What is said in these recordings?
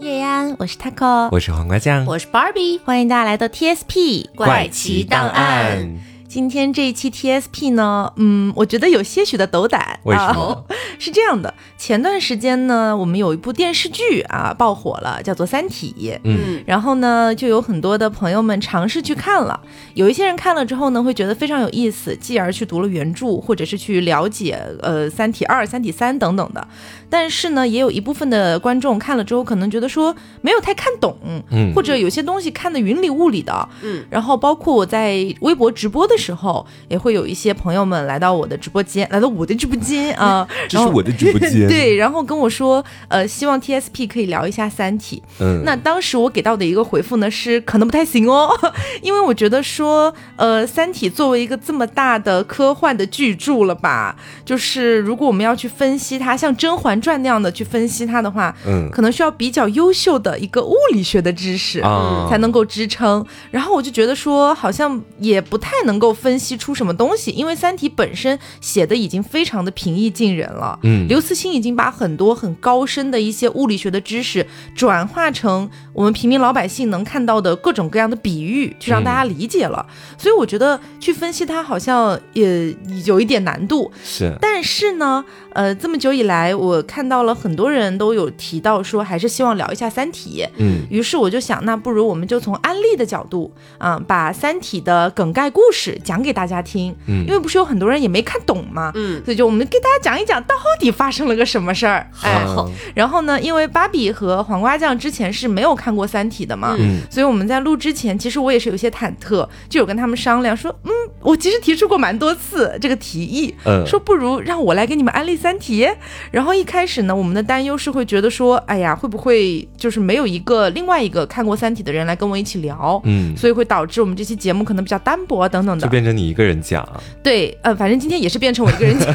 叶安，我是 Taco，我是黄瓜酱，我是 Barbie，欢迎大家来到 TSP 怪奇档案。今天这一期 TSP 呢，嗯，我觉得有些许的斗胆。为什么？是这样的，前段时间呢，我们有一部电视剧啊爆火了，叫做《三体》。嗯，然后呢，就有很多的朋友们尝试去看了。有一些人看了之后呢，会觉得非常有意思，继而去读了原著，或者是去了解呃《三体二》《三体三》等等的。但是呢，也有一部分的观众看了之后，可能觉得说没有太看懂，嗯，或者有些东西看的云里雾里的，嗯。然后包括我在微博直播的时候，也会有一些朋友们来到我的直播间，来到我的直播间啊，这是我的直播间，对，然后跟我说，呃，希望 TSP 可以聊一下《三体》。嗯，那当时我给到的一个回复呢是，可能不太行哦，因为我觉得说，呃，《三体》作为一个这么大的科幻的巨著了吧，就是如果我们要去分析它，像《甄嬛》。传那样的去分析它的话，嗯，可能需要比较优秀的一个物理学的知识才能够支撑。然后我就觉得说，好像也不太能够分析出什么东西，因为《三体》本身写的已经非常的平易近人了。嗯，刘慈欣已经把很多很高深的一些物理学的知识转化成我们平民老百姓能看到的各种各样的比喻，去让大家理解了。所以我觉得去分析它好像也有一点难度。是，但是呢。呃，这么久以来，我看到了很多人都有提到说，还是希望聊一下《三体》。嗯，于是我就想，那不如我们就从安利的角度，啊，把《三体》的梗概故事讲给大家听。嗯，因为不是有很多人也没看懂嘛。嗯，所以就我们给大家讲一讲，到底发生了个什么事儿。好。然后呢，因为芭比和黄瓜酱之前是没有看过《三体》的嘛，嗯，所以我们在录之前，其实我也是有些忐忑，就有跟他们商量说，嗯，我其实提出过蛮多次这个提议，嗯，说不如让我来给你们安利。三体，然后一开始呢，我们的担忧是会觉得说，哎呀，会不会就是没有一个另外一个看过三体的人来跟我一起聊，嗯，所以会导致我们这期节目可能比较单薄等等的，就变成你一个人讲。对，呃，反正今天也是变成我一个人讲，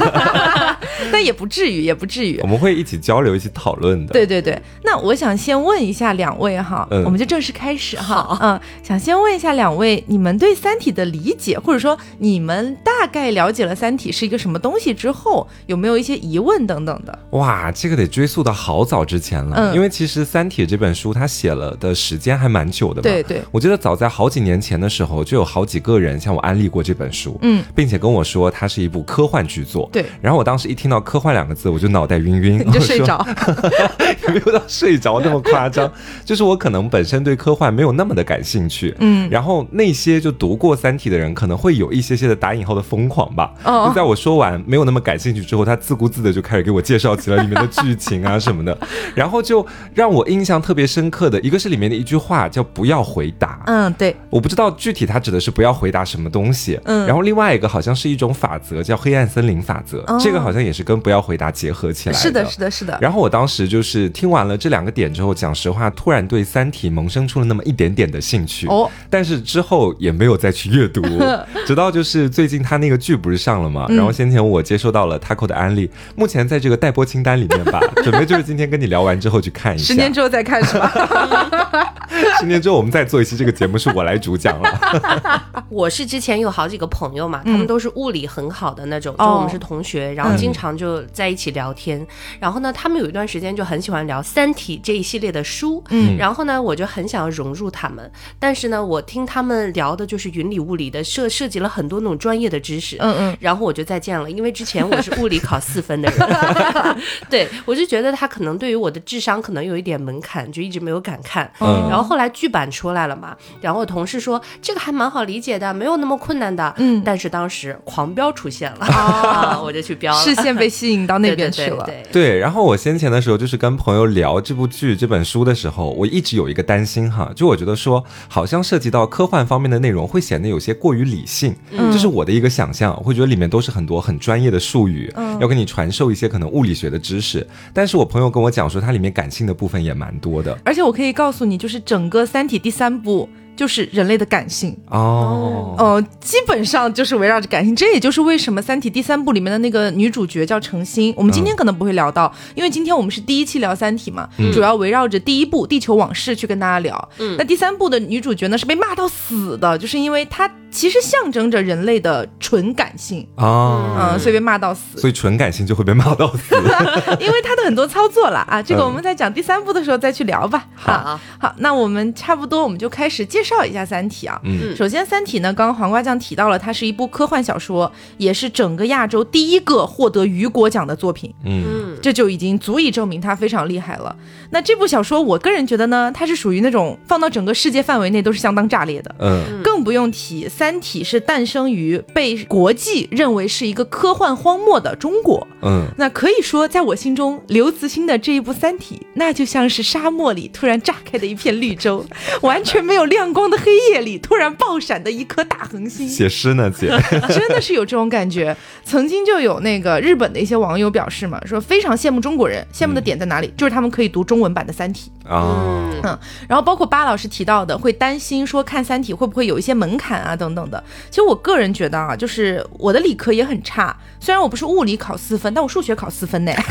但也不至于，也不至于，我们会一起交流，一起讨论的。对对对，那我想先问一下两位哈，我们就正式开始哈，嗯，想先问一下两位，你们对三体的理解，或者说你们大概了解了三体是一个什么东西之后，有没有一些？疑问等等的哇，这个得追溯到好早之前了。嗯，因为其实《三体》这本书它写了的时间还蛮久的嘛。对对，我记得早在好几年前的时候，就有好几个人向我安利过这本书，嗯，并且跟我说它是一部科幻巨作。对，然后我当时一听到“科幻”两个字，我就脑袋晕晕，你就睡着，也没有到睡着那么夸张。就是我可能本身对科幻没有那么的感兴趣，嗯，然后那些就读过《三体》的人可能会有一些些的打引号的疯狂吧。哦，就在我说完没有那么感兴趣之后，他自顾。自的就开始给我介绍起了里面的剧情啊什么的，然后就让我印象特别深刻的一个是里面的一句话叫“不要回答”。嗯，对，我不知道具体他指的是不要回答什么东西。嗯，然后另外一个好像是一种法则叫“黑暗森林法则”，这个好像也是跟“不要回答”结合起来。是的，是的，是的。然后我当时就是听完了这两个点之后，讲实话，突然对《三体》萌生出了那么一点点的兴趣。哦，但是之后也没有再去阅读，直到就是最近他那个剧不是上了嘛，然后先前我接收到了 Taco 的安利。目前在这个待播清单里面吧，准备就是今天跟你聊完之后去看一下。十年之后再看是吧？十年之后我们再做一期这个节目，是我来主讲了。我是之前有好几个朋友嘛，他们都是物理很好的那种，就我们是同学，然后经常就在一起聊天。然后呢，他们有一段时间就很喜欢聊《三体》这一系列的书。嗯。然后呢，我就很想要融入他们，但是呢，我听他们聊的就是云里雾里的，涉涉及了很多那种专业的知识。嗯嗯。然后我就再见了，因为之前我是物理考四分。的人，对我就觉得他可能对于我的智商可能有一点门槛，就一直没有敢看。嗯，然后后来剧版出来了嘛，然后我同事说这个还蛮好理解的，没有那么困难的。嗯，但是当时狂飙出现了啊，我就去飙了，视线被吸引到那边去了。对，然后我先前的时候就是跟朋友聊这部剧、这本书的时候，我一直有一个担心哈，就我觉得说好像涉及到科幻方面的内容会显得有些过于理性，这是我的一个想象，会觉得里面都是很多很专业的术语，要跟你。传授一些可能物理学的知识，但是我朋友跟我讲说，它里面感性的部分也蛮多的。而且我可以告诉你，就是整个《三体》第三部就是人类的感性哦，呃，基本上就是围绕着感性。这也就是为什么《三体》第三部里面的那个女主角叫程心，我们今天可能不会聊到，因为今天我们是第一期聊《三体》嘛，主要围绕着第一部《地球往事》去跟大家聊。嗯，那第三部的女主角呢是被骂到死的，就是因为她。其实象征着人类的纯感性啊，嗯，所以被骂到死。所以纯感性就会被骂到死，因为他的很多操作了啊。这个我们在讲第三部的时候再去聊吧。好，好，那我们差不多，我们就开始介绍一下《三体》啊。嗯，首先，《三体》呢，刚刚黄瓜酱提到了，它是一部科幻小说，也是整个亚洲第一个获得雨果奖的作品。嗯，这就已经足以证明它非常厉害了。那这部小说，我个人觉得呢，它是属于那种放到整个世界范围内都是相当炸裂的。嗯，更不用提。《三体》是诞生于被国际认为是一个科幻荒漠的中国。嗯，那可以说，在我心中，刘慈欣的这一部《三体》，那就像是沙漠里突然炸开的一片绿洲，完全没有亮光的黑夜里突然爆闪的一颗大恒星。写诗呢，姐，真的是有这种感觉。曾经就有那个日本的一些网友表示嘛，说非常羡慕中国人，羡慕的点在哪里？就是他们可以读中文版的《三体》啊。嗯，然后包括巴老师提到的，会担心说看《三体》会不会有一些门槛啊等。等等的，其实我个人觉得啊，就是我的理科也很差，虽然我不是物理考四分，但我数学考四分呢。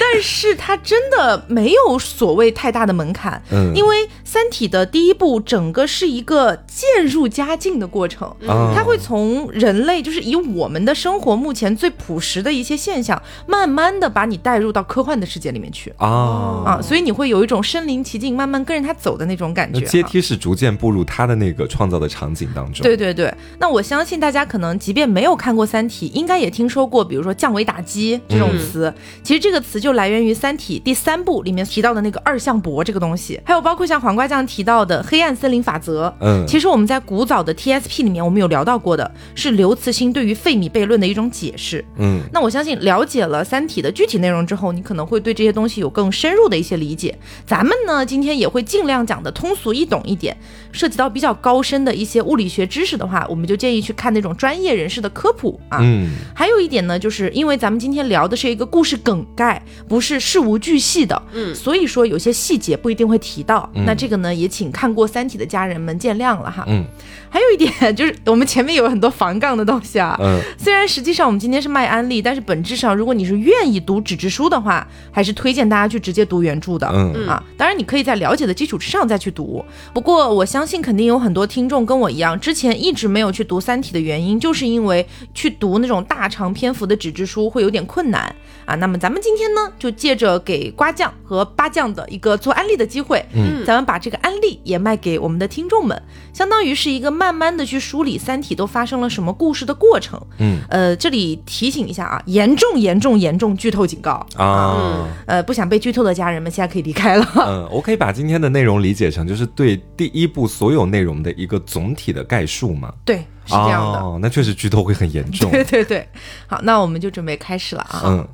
但是它真的没有所谓太大的门槛，嗯，因为《三体》的第一部整个是一个渐入佳境的过程，它会从人类就是以我们的生活目前最朴实的一些现象，慢慢的把你带入到科幻的世界里面去。啊。啊，所以你会有一种身临其境，慢慢跟着他走的那种感觉。阶梯是逐渐步入他的那个创造的场。场景当中，对对对，那我相信大家可能即便没有看过《三体》，应该也听说过，比如说降维打击这种词。其实这个词就来源于《三体》第三部里面提到的那个二向箔这个东西，还有包括像黄瓜酱提到的黑暗森林法则。嗯，其实我们在古早的 TSP 里面，我们有聊到过的，是刘慈欣对于费米悖论的一种解释。嗯，那我相信了解了《三体》的具体内容之后，你可能会对这些东西有更深入的一些理解。咱们呢，今天也会尽量讲的通俗易懂一点，涉及到比较高深的一些。物理学知识的话，我们就建议去看那种专业人士的科普啊。嗯，还有一点呢，就是因为咱们今天聊的是一个故事梗概，不是事无巨细的，嗯，所以说有些细节不一定会提到。那这个呢，也请看过《三体》的家人们见谅了哈。嗯。还有一点就是，我们前面有很多防杠的东西啊。嗯。虽然实际上我们今天是卖安利，但是本质上，如果你是愿意读纸质书的话，还是推荐大家去直接读原著的。嗯啊，当然你可以在了解的基础之上再去读。不过我相信肯定有很多听众跟我一样，之前一直没有去读《三体》的原因，就是因为去读那种大长篇幅的纸质书会有点困难啊。那么咱们今天呢，就借着给瓜酱和八酱的一个做安利的机会，嗯，咱们把这个安利也卖给我们的听众们，相当于是一个。慢慢的去梳理《三体》都发生了什么故事的过程，嗯，呃，这里提醒一下啊，严重严重严重剧透警告啊，呃，不想被剧透的家人们现在可以离开了。嗯，我可以把今天的内容理解成就是对第一部所有内容的一个总体的概述吗？对，是这样的。哦，那确实剧透会很严重。对对对，好，那我们就准备开始了啊。嗯，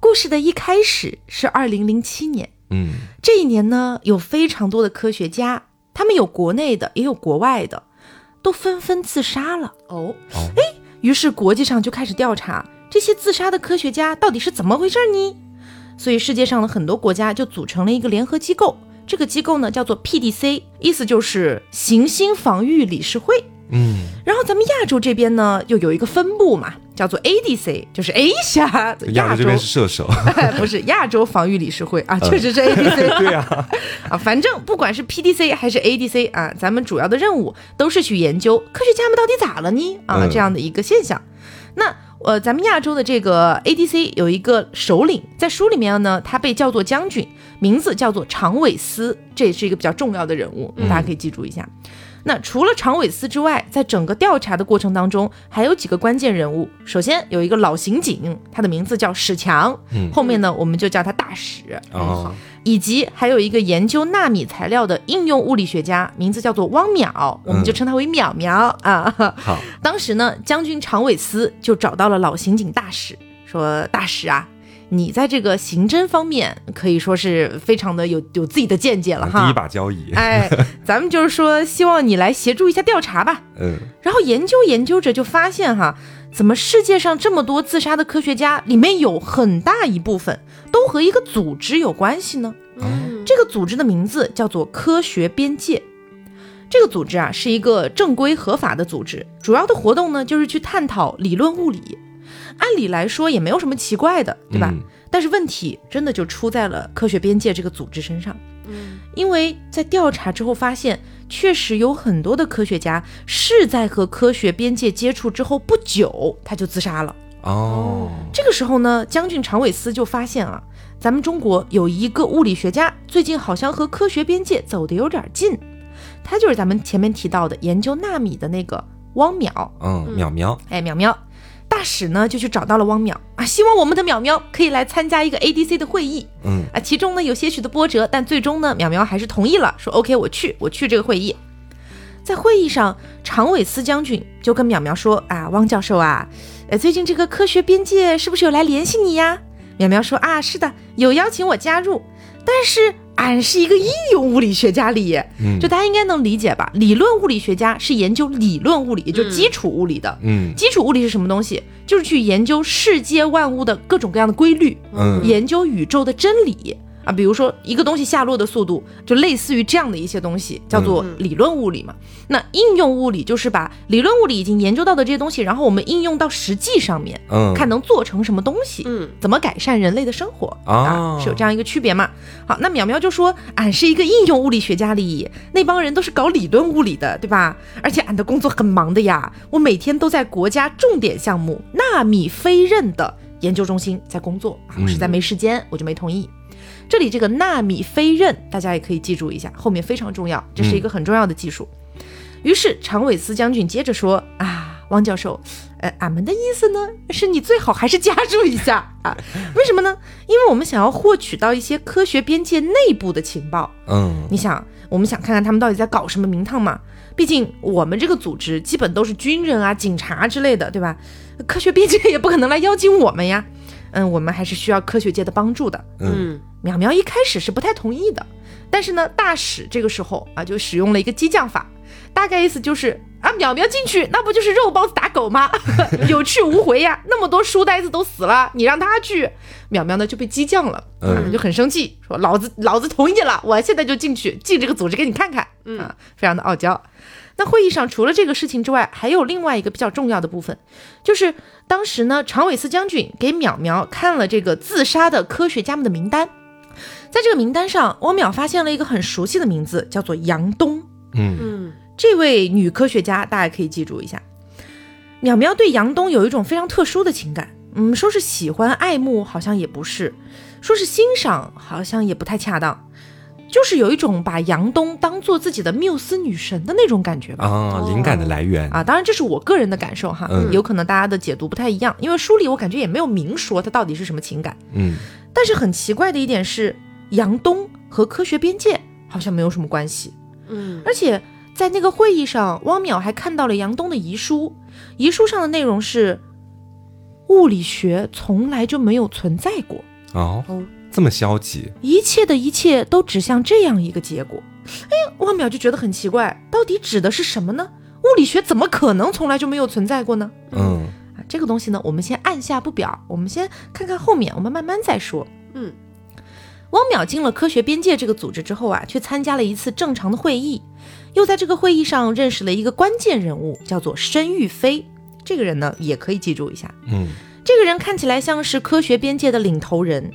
故事的一开始是二零零七年，嗯，这一年呢，有非常多的科学家，他们有国内的，也有国外的。都纷纷自杀了哦，哎，于是国际上就开始调查这些自杀的科学家到底是怎么回事呢？所以世界上的很多国家就组成了一个联合机构，这个机构呢叫做 PDC，意思就是行星防御理事会。嗯，然后咱们亚洲这边呢又有一个分部嘛。叫做 ADC，就是 A 下亚洲这边是射手，不是亚洲防御理事会啊，确实是 ADC。对呀，啊，反正不管是 PDC 还是 ADC 啊，咱们主要的任务都是去研究科学家们到底咋了呢？啊，这样的一个现象。那呃，咱们亚洲的这个 ADC 有一个首领，在书里面呢，他被叫做将军，名字叫做长尾斯，这也是一个比较重要的人物，大家可以记住一下。那除了长尾斯之外，在整个调查的过程当中，还有几个关键人物。首先有一个老刑警，他的名字叫史强，后面呢我们就叫他大史。哦，以及还有一个研究纳米材料的应用物理学家，名字叫做汪淼，我们就称他为淼淼啊。好，当时呢，将军常伟斯就找到了老刑警大使，说：“大使啊。”你在这个刑侦方面可以说是非常的有有自己的见解了哈，第一把交椅。哎，咱们就是说希望你来协助一下调查吧。嗯，然后研究研究着就发现哈，怎么世界上这么多自杀的科学家里面有很大一部分都和一个组织有关系呢？嗯，这个组织的名字叫做科学边界。这个组织啊是一个正规合法的组织，主要的活动呢就是去探讨理论物理。按理来说也没有什么奇怪的，对吧？但是问题真的就出在了科学边界这个组织身上。嗯，因为在调查之后发现，确实有很多的科学家是在和科学边界接触之后不久他就自杀了。哦，这个时候呢，将军常伟思就发现啊，咱们中国有一个物理学家最近好像和科学边界走得有点近，他就是咱们前面提到的研究纳米的那个汪淼。嗯，淼淼，哎，淼淼。大使呢就去找到了汪淼啊，希望我们的淼淼可以来参加一个 ADC 的会议。嗯啊，其中呢有些许的波折，但最终呢淼淼还是同意了，说 OK 我去，我去这个会议。在会议上，常伟思将军就跟淼淼说啊，汪教授啊，呃最近这个科学边界是不是有来联系你呀？淼淼说啊，是的，有邀请我加入，但是。俺是一个应用物理学家里，就大家应该能理解吧？理论物理学家是研究理论物理，也就基础物理的。嗯，基础物理是什么东西？就是去研究世界万物的各种各样的规律，嗯，研究宇宙的真理。啊，比如说一个东西下落的速度，就类似于这样的一些东西，叫做理论物理嘛。那应用物理就是把理论物理已经研究到的这些东西，然后我们应用到实际上面，嗯，看能做成什么东西，嗯，怎么改善人类的生活啊，是有这样一个区别嘛。好，那淼淼就说，俺是一个应用物理学家里，那帮人都是搞理论物理的，对吧？而且俺的工作很忙的呀，我每天都在国家重点项目纳米飞刃的研究中心在工作，我实在没时间，我就没同意。这里这个纳米飞刃，大家也可以记住一下，后面非常重要，这是一个很重要的技术。于是长尾思将军接着说啊，汪教授，呃，俺们的意思呢，是你最好还是加入一下啊？为什么呢？因为我们想要获取到一些科学边界内部的情报。嗯，你想，我们想看看他们到底在搞什么名堂嘛？毕竟我们这个组织基本都是军人啊、警察之类的，对吧？科学边界也不可能来邀请我们呀。嗯，我们还是需要科学界的帮助的。嗯，淼淼一开始是不太同意的，但是呢，大使这个时候啊，就使用了一个激将法，大概意思就是啊，淼淼进去那不就是肉包子打狗吗？有去无回呀，那么多书呆子都死了，你让他去，淼淼呢就被激将了，嗯，就很生气，说老子老子同意了，我现在就进去进这个组织给你看看，嗯，非常的傲娇。那会议上除了这个事情之外，还有另外一个比较重要的部分，就是当时呢，常伟斯将军给淼淼看了这个自杀的科学家们的名单，在这个名单上，汪淼发现了一个很熟悉的名字，叫做杨东。嗯嗯，这位女科学家大家可以记住一下。淼淼对杨东有一种非常特殊的情感，嗯，说是喜欢爱慕好像也不是，说是欣赏好像也不太恰当。就是有一种把杨东当做自己的缪斯女神的那种感觉吧。啊，灵感的来源。啊，当然这是我个人的感受哈，有可能大家的解读不太一样，因为书里我感觉也没有明说他到底是什么情感，嗯，但是很奇怪的一点是，杨东和科学边界好像没有什么关系，嗯，而且在那个会议上，汪淼还看到了杨东的遗书，遗书上的内容是，物理学从来就没有存在过。哦。这么消极，一切的一切都指向这样一个结果。哎呀，汪淼就觉得很奇怪，到底指的是什么呢？物理学怎么可能从来就没有存在过呢？嗯，啊，这个东西呢，我们先按下不表，我们先看看后面，我们慢慢再说。嗯，汪淼进了科学边界这个组织之后啊，去参加了一次正常的会议，又在这个会议上认识了一个关键人物，叫做申玉飞。这个人呢，也可以记住一下。嗯，这个人看起来像是科学边界的领头人。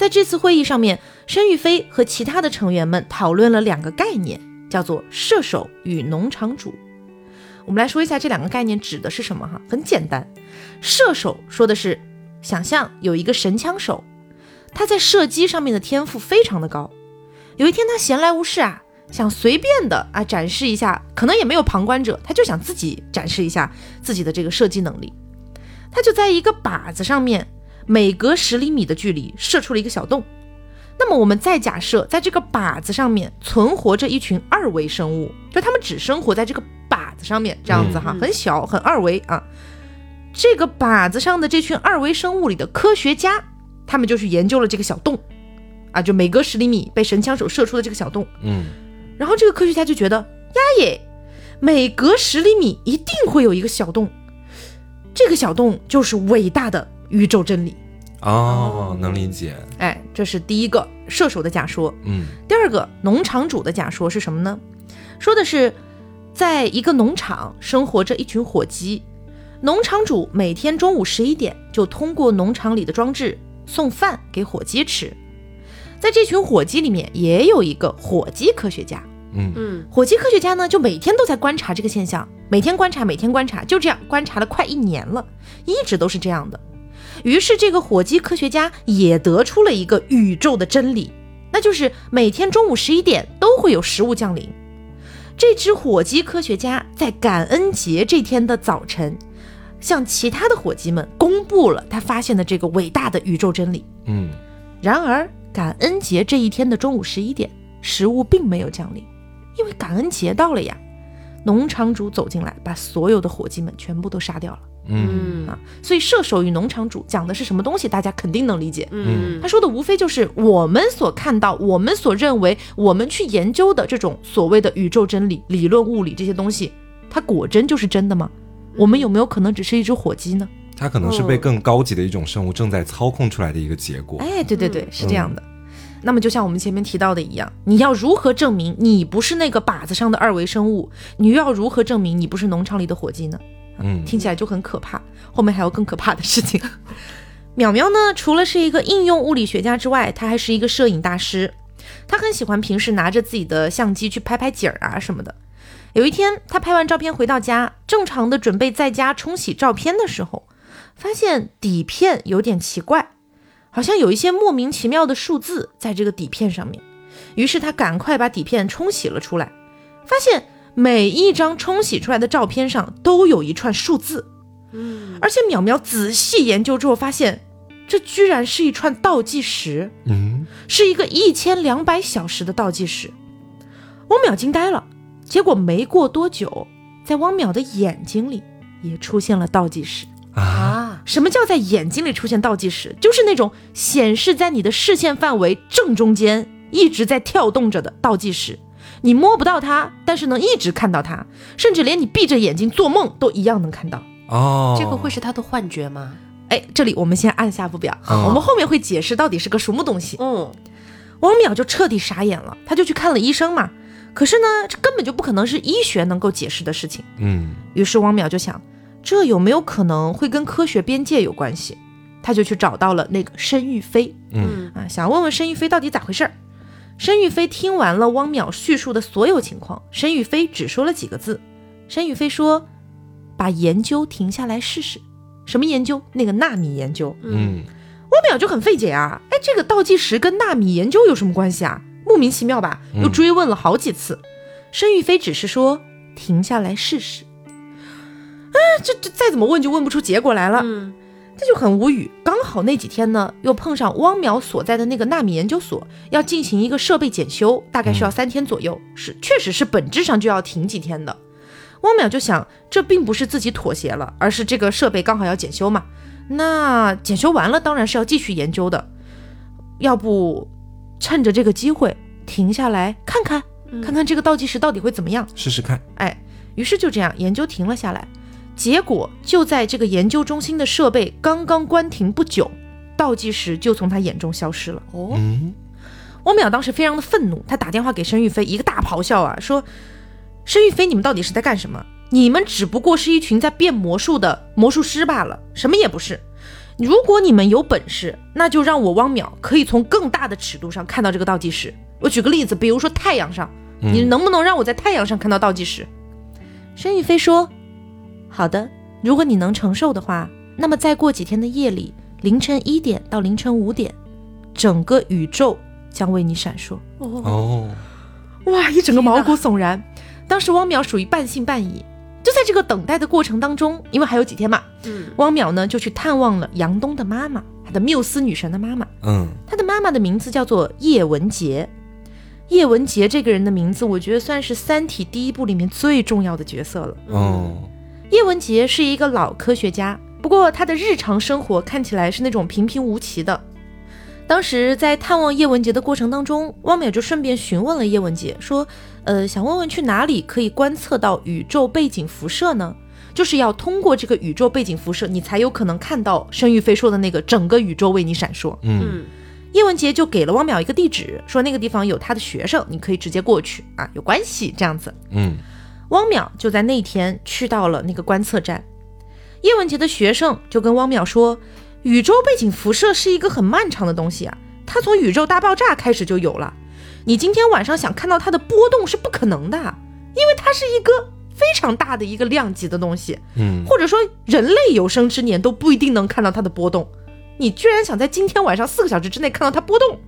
在这次会议上面，申玉飞和其他的成员们讨论了两个概念，叫做射手与农场主。我们来说一下这两个概念指的是什么哈？很简单，射手说的是想象有一个神枪手，他在射击上面的天赋非常的高。有一天他闲来无事啊，想随便的啊展示一下，可能也没有旁观者，他就想自己展示一下自己的这个射击能力。他就在一个靶子上面。每隔十厘米的距离射出了一个小洞，那么我们再假设在这个靶子上面存活着一群二维生物，就他们只生活在这个靶子上面，这样子哈，很小很二维啊。这个靶子上的这群二维生物里的科学家，他们就去研究了这个小洞啊，就每隔十厘米被神枪手射出的这个小洞。嗯，然后这个科学家就觉得呀耶，每隔十厘米一定会有一个小洞，这个小洞就是伟大的。宇宙真理哦，能理解。哎，这是第一个射手的假说。嗯，第二个农场主的假说是什么呢？说的是，在一个农场生活着一群火鸡，农场主每天中午十一点就通过农场里的装置送饭给火鸡吃。在这群火鸡里面，也有一个火鸡科学家，嗯嗯，火鸡科学家呢就每天都在观察这个现象，每天观察，每天观察，就这样观察了快一年了，一直都是这样的。于是这个火鸡科学家也得出了一个宇宙的真理，那就是每天中午十一点都会有食物降临。这只火鸡科学家在感恩节这天的早晨，向其他的火鸡们公布了他发现的这个伟大的宇宙真理。嗯，然而感恩节这一天的中午十一点，食物并没有降临，因为感恩节到了呀。农场主走进来，把所有的火鸡们全部都杀掉了。嗯啊，所以射手与农场主讲的是什么东西，大家肯定能理解。嗯，他说的无非就是我们所看到、我们所认为、我们去研究的这种所谓的宇宙真理、理论物理这些东西，它果真就是真的吗？我们有没有可能只是一只火鸡呢？它可能是被更高级的一种生物正在操控出来的一个结果。哎，对对对，是这样的。那么就像我们前面提到的一样，你要如何证明你不是那个靶子上的二维生物？你又要如何证明你不是农场里的火鸡呢？嗯，听起来就很可怕。后面还有更可怕的事情。淼淼呢，除了是一个应用物理学家之外，他还是一个摄影大师。他很喜欢平时拿着自己的相机去拍拍景儿啊什么的。有一天，他拍完照片回到家，正常的准备在家冲洗照片的时候，发现底片有点奇怪，好像有一些莫名其妙的数字在这个底片上面。于是他赶快把底片冲洗了出来，发现。每一张冲洗出来的照片上都有一串数字，嗯，而且淼淼仔细研究之后发现，这居然是一串倒计时，嗯，是一个一千两百小时的倒计时。汪淼惊呆了，结果没过多久，在汪淼的眼睛里也出现了倒计时啊！什么叫在眼睛里出现倒计时？就是那种显示在你的视线范围正中间一直在跳动着的倒计时。你摸不到它，但是能一直看到它，甚至连你闭着眼睛做梦都一样能看到。哦，这个会是他的幻觉吗？哎，这里我们先按下不表，我们后面会解释到底是个什么东西。嗯，汪淼就彻底傻眼了，他就去看了医生嘛。可是呢，这根本就不可能是医学能够解释的事情。嗯，于是汪淼就想，这有没有可能会跟科学边界有关系？他就去找到了那个申玉飞。嗯啊，想问问申玉飞到底咋回事儿。申玉飞听完了汪淼叙述的所有情况，申玉飞只说了几个字。申玉飞说：“把研究停下来试试。”什么研究？那个纳米研究。嗯，汪淼就很费解啊，哎，这个倒计时跟纳米研究有什么关系啊？莫名其妙吧？又追问了好几次。申玉飞只是说：“停下来试试。”啊，这这再怎么问就问不出结果来了。嗯。这就很无语。刚好那几天呢，又碰上汪淼所在的那个纳米研究所要进行一个设备检修，大概需要三天左右，是确实是本质上就要停几天的。汪淼就想，这并不是自己妥协了，而是这个设备刚好要检修嘛。那检修完了，当然是要继续研究的。要不趁着这个机会停下来看看，看看这个倒计时到底会怎么样？试试看。哎，于是就这样研究停了下来。结果就在这个研究中心的设备刚刚关停不久，倒计时就从他眼中消失了。哦，汪淼当时非常的愤怒，他打电话给申玉飞，一个大咆哮啊，说：“申玉飞，你们到底是在干什么？你们只不过是一群在变魔术的魔术师罢了，什么也不是。如果你们有本事，那就让我汪淼可以从更大的尺度上看到这个倒计时。我举个例子，比如说太阳上，你能不能让我在太阳上看到倒计时？”申玉飞说。好的，如果你能承受的话，那么再过几天的夜里，凌晨一点到凌晨五点，整个宇宙将为你闪烁。哦，哇，一整个毛骨悚然。当时汪淼属于半信半疑。就在这个等待的过程当中，因为还有几天嘛，嗯，汪淼呢就去探望了杨东的妈妈，他的缪斯女神的妈妈。嗯，他的妈妈的名字叫做叶文洁。叶文洁这个人的名字，我觉得算是《三体》第一部里面最重要的角色了。哦。叶文洁是一个老科学家，不过他的日常生活看起来是那种平平无奇的。当时在探望叶文洁的过程当中，汪淼就顺便询问了叶文洁，说：“呃，想问问去哪里可以观测到宇宙背景辐射呢？就是要通过这个宇宙背景辐射，你才有可能看到申玉飞说的那个整个宇宙为你闪烁。”嗯，叶文洁就给了汪淼一个地址，说那个地方有他的学生，你可以直接过去啊，有关系这样子。嗯。汪淼就在那天去到了那个观测站，叶文洁的学生就跟汪淼说，宇宙背景辐射是一个很漫长的东西啊，它从宇宙大爆炸开始就有了，你今天晚上想看到它的波动是不可能的，因为它是一个非常大的一个量级的东西，嗯，或者说人类有生之年都不一定能看到它的波动。你居然想在今天晚上四个小时之内看到它波动，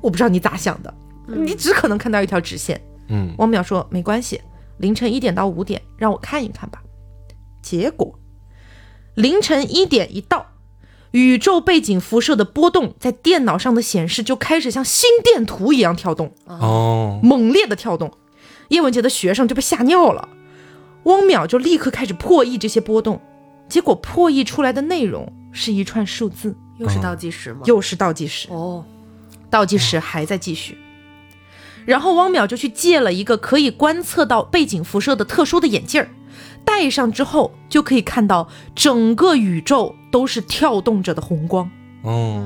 我不知道你咋想的，你只可能看到一条直线。嗯，汪淼说没关系，凌晨一点到五点让我看一看吧。结果凌晨一点一到，宇宙背景辐射的波动在电脑上的显示就开始像心电图一样跳动，哦，猛烈的跳动。叶文洁的学生就被吓尿了，汪淼就立刻开始破译这些波动，结果破译出来的内容。是一串数字，又是倒计时吗？又是倒计时哦，倒计时还在继续。然后汪淼就去借了一个可以观测到背景辐射的特殊的眼镜儿，戴上之后就可以看到整个宇宙都是跳动着的红光。哦，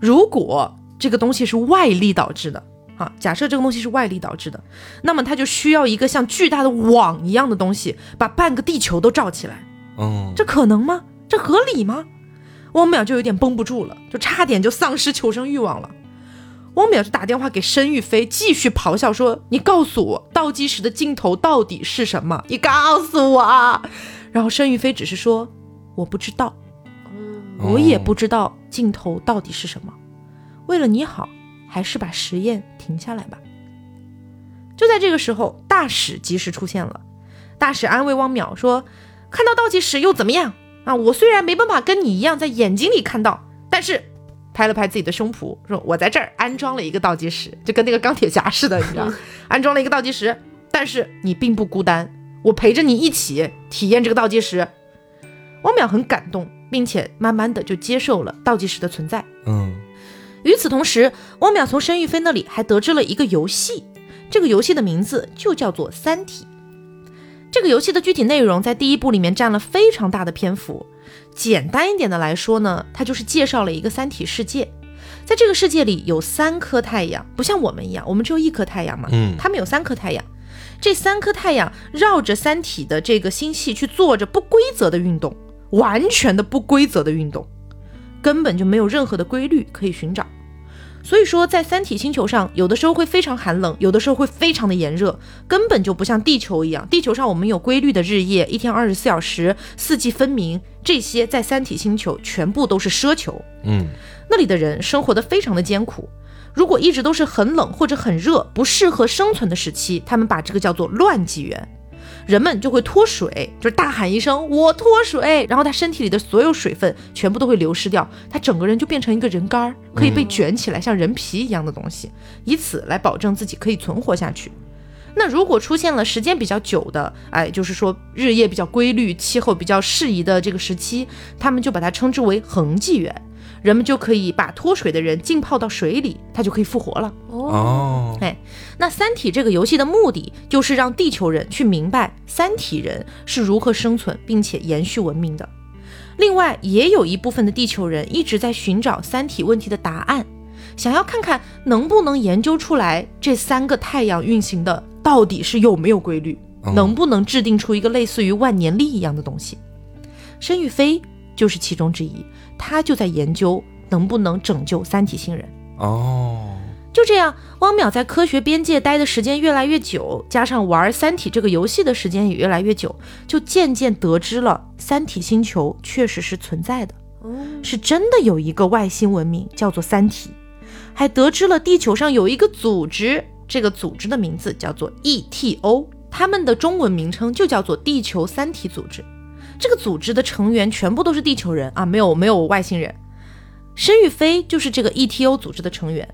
如果这个东西是外力导致的啊，假设这个东西是外力导致的，那么它就需要一个像巨大的网一样的东西把半个地球都罩起来。嗯，这可能吗？这合理吗？汪淼就有点绷不住了，就差点就丧失求生欲望了。汪淼就打电话给申玉飞，继续咆哮说：“你告诉我，倒计时的尽头到底是什么？你告诉我。”然后申玉飞只是说：“我不知道，我也不知道尽头到底是什么。为了你好，还是把实验停下来吧。”就在这个时候，大使及时出现了。大使安慰汪淼说：“看到倒计时又怎么样？”啊，我虽然没办法跟你一样在眼睛里看到，但是拍了拍自己的胸脯，说我在这儿安装了一个倒计时，就跟那个钢铁侠似的，你知道，安装了一个倒计时。但是你并不孤单，我陪着你一起体验这个倒计时。汪淼很感动，并且慢慢的就接受了倒计时的存在。嗯，与此同时，汪淼从申玉飞那里还得知了一个游戏，这个游戏的名字就叫做《三体》。这个游戏的具体内容在第一部里面占了非常大的篇幅。简单一点的来说呢，它就是介绍了一个三体世界。在这个世界里有三颗太阳，不像我们一样，我们只有一颗太阳嘛。嗯，他们有三颗太阳。这三颗太阳绕着三体的这个星系去做着不规则的运动，完全的不规则的运动，根本就没有任何的规律可以寻找。所以说，在三体星球上，有的时候会非常寒冷，有的时候会非常的炎热，根本就不像地球一样。地球上我们有规律的日夜，一天二十四小时，四季分明。这些在三体星球全部都是奢求。嗯，那里的人生活的非常的艰苦。如果一直都是很冷或者很热，不适合生存的时期，他们把这个叫做乱纪元。人们就会脱水，就是大喊一声“我脱水”，然后他身体里的所有水分全部都会流失掉，他整个人就变成一个人干儿，可以被卷起来像人皮一样的东西，以此来保证自己可以存活下去。那如果出现了时间比较久的，哎，就是说日夜比较规律、气候比较适宜的这个时期，他们就把它称之为恒纪元。人们就可以把脱水的人浸泡到水里，他就可以复活了。哦，哎，那《三体》这个游戏的目的就是让地球人去明白三体人是如何生存并且延续文明的。另外，也有一部分的地球人一直在寻找三体问题的答案，想要看看能不能研究出来这三个太阳运行的到底是有没有规律，能不能制定出一个类似于万年历一样的东西。申玉飞就是其中之一。他就在研究能不能拯救三体星人哦。就这样，汪淼在科学边界待的时间越来越久，加上玩三体这个游戏的时间也越来越久，就渐渐得知了三体星球确实是存在的，是真的有一个外星文明叫做三体，还得知了地球上有一个组织，这个组织的名字叫做 ETO，他们的中文名称就叫做地球三体组织。这个组织的成员全部都是地球人啊，没有没有外星人。申玉飞就是这个 ETO 组织的成员。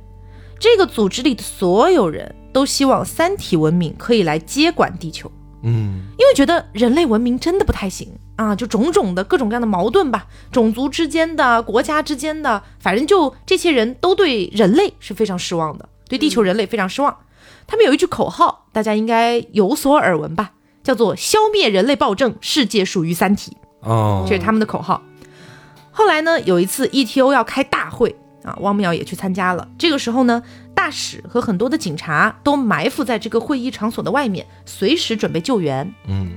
这个组织里的所有人都希望三体文明可以来接管地球，嗯，因为觉得人类文明真的不太行啊，就种种的各种各样的矛盾吧，种族之间的、国家之间的，反正就这些人都对人类是非常失望的，对地球人类非常失望。他们有一句口号，大家应该有所耳闻吧？叫做消灭人类暴政，世界属于三体哦，这是他们的口号。后来呢，有一次 ETO 要开大会啊，汪淼也去参加了。这个时候呢，大使和很多的警察都埋伏在这个会议场所的外面，随时准备救援。嗯，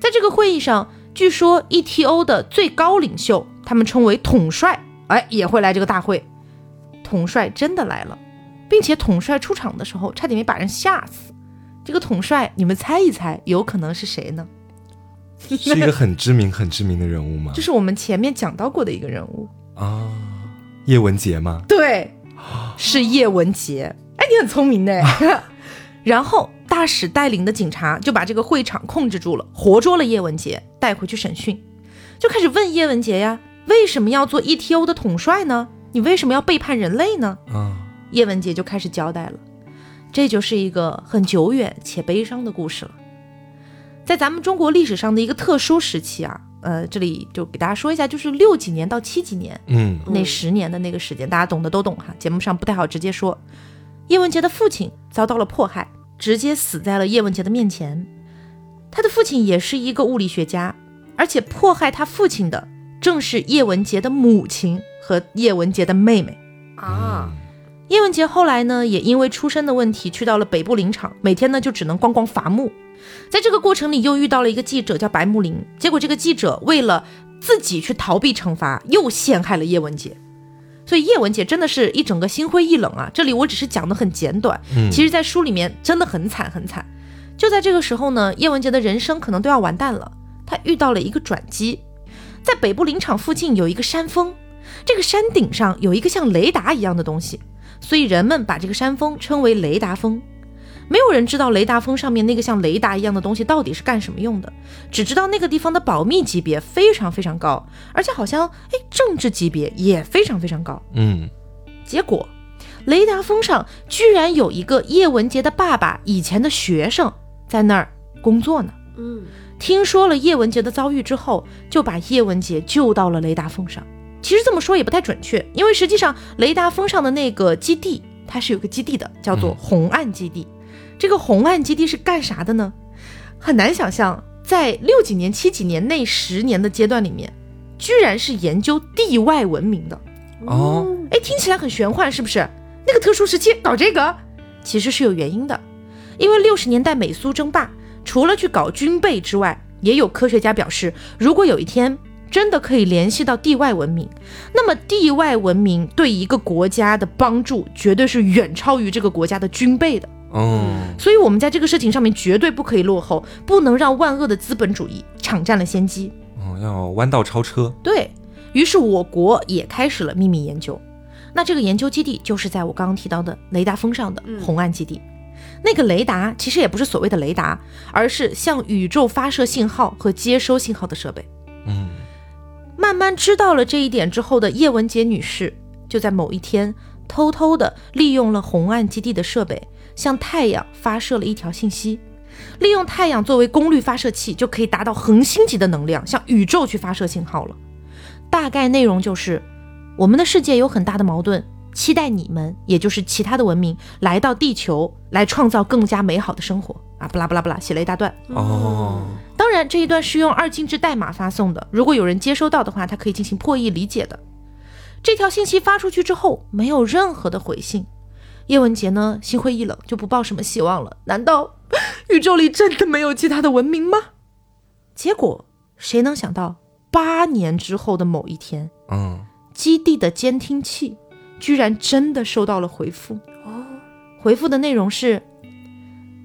在这个会议上，据说 ETO 的最高领袖，他们称为统帅，哎，也会来这个大会。统帅真的来了，并且统帅出场的时候差点没把人吓死。这个统帅，你们猜一猜，有可能是谁呢？是一个很知名、很知名的人物吗？就是我们前面讲到过的一个人物啊，叶文洁吗？对，是叶文洁。哎，你很聪明呢。然后大使带领的警察就把这个会场控制住了，活捉了叶文洁，带回去审讯，就开始问叶文洁呀，为什么要做 ETO 的统帅呢？你为什么要背叛人类呢？啊，叶文洁就开始交代了。这就是一个很久远且悲伤的故事了，在咱们中国历史上的一个特殊时期啊，呃，这里就给大家说一下，就是六几年到七几年，嗯，那十年的那个时间，大家懂的都懂哈，节目上不太好直接说。叶文洁的父亲遭到了迫害，直接死在了叶文洁的面前。他的父亲也是一个物理学家，而且迫害他父亲的正是叶文洁的母亲和叶文洁的妹妹啊。叶文洁后来呢，也因为出身的问题，去到了北部林场，每天呢就只能逛逛伐木。在这个过程里，又遇到了一个记者叫白木林，结果这个记者为了自己去逃避惩罚，又陷害了叶文洁。所以叶文洁真的是一整个心灰意冷啊！这里我只是讲的很简短，其实，在书里面真的很惨很惨。就在这个时候呢，叶文洁的人生可能都要完蛋了。他遇到了一个转机，在北部林场附近有一个山峰，这个山顶上有一个像雷达一样的东西。所以人们把这个山峰称为雷达峰，没有人知道雷达峰上面那个像雷达一样的东西到底是干什么用的，只知道那个地方的保密级别非常非常高，而且好像哎政治级别也非常非常高。嗯，结果雷达峰上居然有一个叶文洁的爸爸以前的学生在那儿工作呢。嗯，听说了叶文洁的遭遇之后，就把叶文洁救到了雷达峰上。其实这么说也不太准确，因为实际上雷达峰上的那个基地，它是有个基地的，叫做红岸基地。这个红岸基地是干啥的呢？很难想象，在六几年、七几年那十年的阶段里面，居然是研究地外文明的。哦，哎，听起来很玄幻，是不是？那个特殊时期搞这个，其实是有原因的。因为六十年代美苏争霸，除了去搞军备之外，也有科学家表示，如果有一天。真的可以联系到地外文明，那么地外文明对一个国家的帮助绝对是远超于这个国家的军备的。哦，所以我们在这个事情上面绝对不可以落后，不能让万恶的资本主义抢占了先机。哦，要弯道超车。对于是，我国也开始了秘密研究。那这个研究基地就是在我刚刚提到的雷达峰上的红岸基地。那个雷达其实也不是所谓的雷达，而是向宇宙发射信号和接收信号的设备。嗯。慢慢知道了这一点之后的叶文洁女士，就在某一天偷偷的利用了红岸基地的设备，向太阳发射了一条信息。利用太阳作为功率发射器，就可以达到恒星级的能量，向宇宙去发射信号了。大概内容就是，我们的世界有很大的矛盾，期待你们，也就是其他的文明来到地球，来创造更加美好的生活啊！不啦不啦不啦，写了一大段哦。当然，这一段是用二进制代码发送的。如果有人接收到的话，他可以进行破译理解的。这条信息发出去之后，没有任何的回信。叶文洁呢，心灰意冷，就不抱什么希望了。难道宇宙里真的没有其他的文明吗？结果，谁能想到，八年之后的某一天，嗯，基地的监听器居然真的收到了回复。哦，回复的内容是。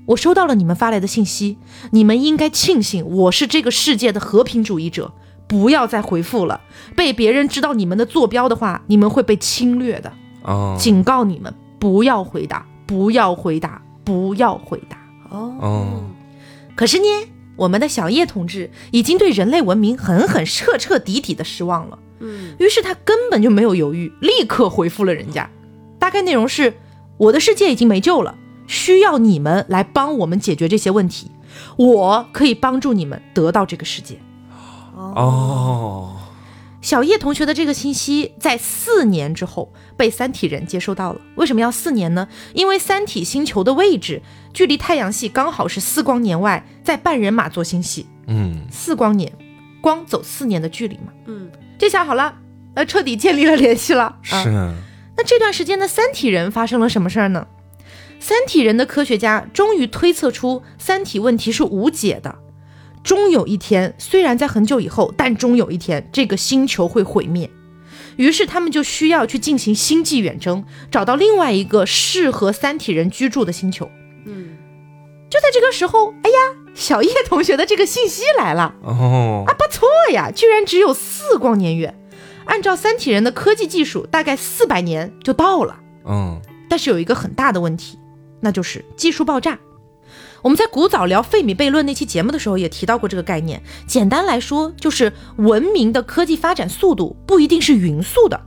我收到了你们发来的信息，你们应该庆幸我是这个世界的和平主义者，不要再回复了。被别人知道你们的坐标的话，你们会被侵略的。哦，警告你们，不要回答，不要回答，不要回答。哦，可是呢，我们的小叶同志已经对人类文明狠狠、彻彻底底的失望了。嗯，于是他根本就没有犹豫，立刻回复了人家。大概内容是：我的世界已经没救了。需要你们来帮我们解决这些问题，我可以帮助你们得到这个世界。哦，小叶同学的这个信息在四年之后被三体人接收到了。为什么要四年呢？因为三体星球的位置距离太阳系刚好是四光年外，在半人马座星系。嗯，四光年，光走四年的距离嘛。嗯，这下好了，呃，彻底建立了联系了。是。那这段时间的三体人发生了什么事儿呢？三体人的科学家终于推测出三体问题是无解的，终有一天，虽然在很久以后，但终有一天这个星球会毁灭。于是他们就需要去进行星际远征，找到另外一个适合三体人居住的星球。嗯，就在这个时候，哎呀，小叶同学的这个信息来了哦，啊，不错呀，居然只有四光年远，按照三体人的科技技术，大概四百年就到了。嗯，但是有一个很大的问题，那就是技术爆炸。我们在古早聊费米悖论那期节目的时候也提到过这个概念。简单来说，就是文明的科技发展速度不一定是匀速的，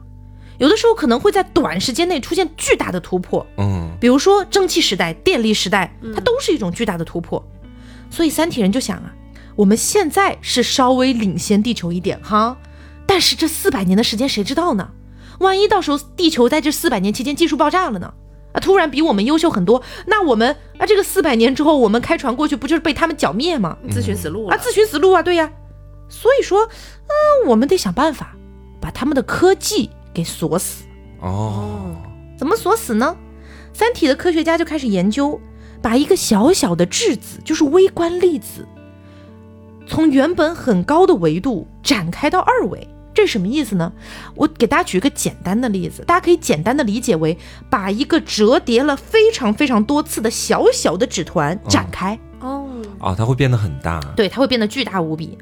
有的时候可能会在短时间内出现巨大的突破。嗯，比如说蒸汽时代、电力时代，它都是一种巨大的突破。所以三体人就想啊，我们现在是稍微领先地球一点哈，但是这四百年的时间谁知道呢？万一到时候地球在这四百年期间技术爆炸了呢？啊，突然比我们优秀很多，那我们啊，这个四百年之后，我们开船过去，不就是被他们剿灭吗？自寻死路啊！自寻死路啊！对呀，所以说，嗯，我们得想办法把他们的科技给锁死。哦，怎么锁死呢？三体的科学家就开始研究，把一个小小的质子，就是微观粒子，从原本很高的维度展开到二维。这是什么意思呢？我给大家举一个简单的例子，大家可以简单的理解为把一个折叠了非常非常多次的小小的纸团展开哦，啊，它会变得很大，对，它会变得巨大无比。